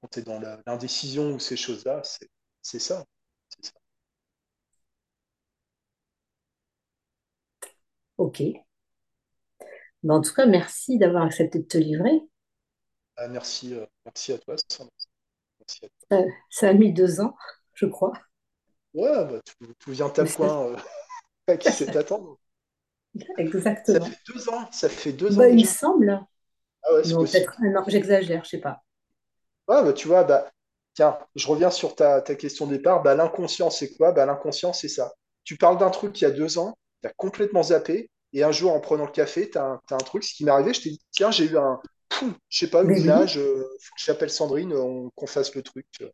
quand tu dans l'indécision ou ces choses-là. C'est, c'est ça. Ça. Ok. Ben, en tout cas, merci d'avoir accepté de te livrer. Ah, merci, euh, merci à toi, Sandra. Ça, ça a mis deux ans, je crois. Ouais, bah, tout, tout vient à ça- point. à qui sait attendre. Ça exactement. fait deux ans, ça fait deux ans Ben, il déjà. semble. Ah ouais, peut-être un an. J'exagère, je sais pas. Ouais, bah, tu vois, bah, tiens, je reviens sur ta, ta question de départ. Bah, l'inconscient, c'est quoi? Bah, l'inconscient, c'est ça. Tu parles d'un truc il y a deux ans, tu as complètement zappé, et un jour, en prenant le café, tu as, un t'as un truc, ce qui m'est arrivé, je t'ai dit, tiens, j'ai eu un, poum, je sais pas, oui, image, euh, faut que j'appelle Sandrine, on- qu'on fasse le truc. euh,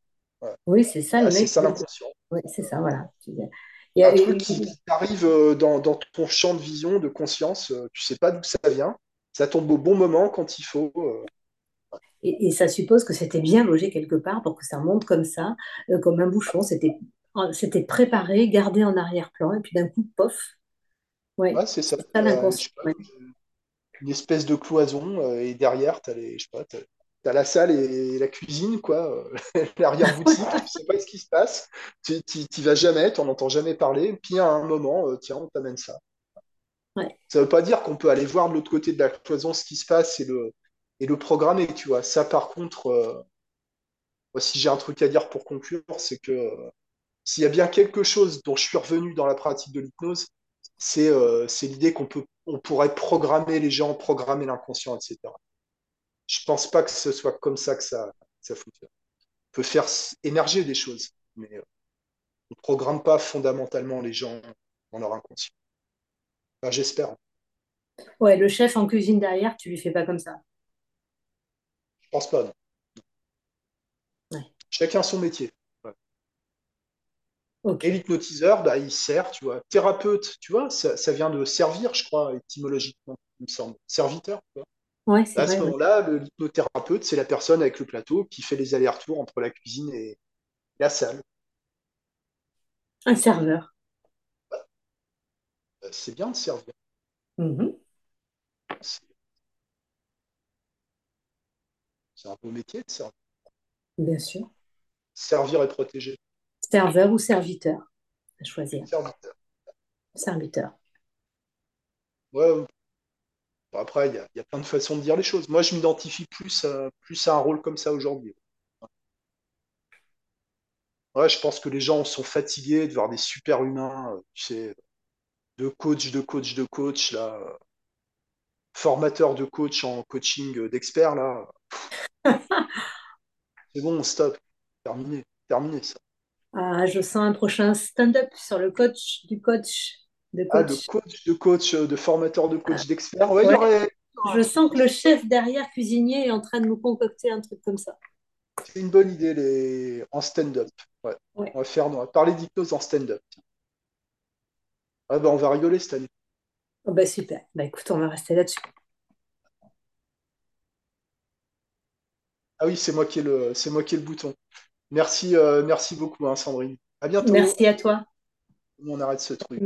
oui, c'est ça, le Bah, c'est ça l'inconscient. Oui, c'est ça, voilà. Il y Un a truc une- qui, qui t'arrive euh, dans, dans ton champ de vision, de conscience, euh, tu sais pas d'où ça vient, ça tombe au bon moment quand il faut. euh, Et, et ça suppose que c'était bien logé quelque part pour que ça monte comme ça, euh, comme un bouchon. C'était, c'était préparé, gardé en arrière-plan, et puis d'un coup, pof. Ouais, Ouais, c'est ça. Euh, je l'inconscient. ouais. Une espèce de cloison euh, et derrière, t'as les, je sais pas, t'as, t'as la salle et la cuisine, quoi, euh, l'arrière-boutique, tu sais pas ce qui se passe, tu tu- t'y vas jamais, t'en entends jamais parler, puis à un moment, euh, tiens, on t'amène ça. Ouais. Ça veut pas dire qu'on peut aller voir de l'autre côté de la cloison ce qui se passe et le, et le programmer, tu vois. Ça, par contre, euh, moi, si j'ai un truc à dire pour conclure, c'est que euh, s'il y a bien quelque chose dont je suis revenu dans la pratique de l'hypnose, c'est c'est l'idée qu'on peut, on pourrait programmer les gens, programmer l'inconscient, etc. Je pense pas que ce soit comme ça que ça, ça fonctionne. On peut faire émerger des choses, mais euh, on ne programme pas fondamentalement les gens dans leur inconscient. Enfin, j'espère. Ouais, le chef en cuisine derrière, tu lui fais pas comme ça. Je pense pas, non. Ouais. Chacun son métier. Ouais. Et l'hypnotiseur, bah, il sert, tu vois. Thérapeute, tu vois, ça, ça vient de servir, je crois, étymologiquement, il me semble. Serviteur, tu vois. Ouais, c'est Bah, à ce ouais. moment-là, le- l'hypnothérapeute, c'est la personne avec le plateau qui fait les allers-retours entre la cuisine et la salle. Un serveur. Bah, c'est bien de servir. C'est c'est un beau métier de servir. Bien sûr. Servir et protéger. Serveur ou serviteur, à choisir? Serviteur. Serviteur. Ouais, après, il y a, il y a plein de façons de dire les choses. Moi, je m'identifie plus à, plus à un rôle comme ça aujourd'hui. Ouais, je pense que les gens sont fatigués de voir des super humains, euh, tu sais, de coach, de coach, de coach, là, euh, formateur de coach en coaching euh, d'expert, là. C'est bon, stop. Terminé. Terminé, ça. Ah, je sens un prochain stand-up sur le coach du coach de Ah, coach. coach de coach, euh, de formateur de Ah, coach d'expert. Ouais, ouais, aurait un je sens que le chef derrière cuisinier est en train de nous concocter un truc comme ça. C'est une bonne idée, les... en stand-up. Ouais. Ouais. On va faire, on va parler d'hypnose en stand-up. Ah, bah, on va rigoler cette année. Oh, bah, super. Bah, écoute, on va rester là-dessus. Ah oui, c'est moi qui ai le, c'est moi qui ai le bouton. Merci, euh, merci beaucoup, hein, Sandrine. À bientôt. Merci à toi. On arrête ce truc.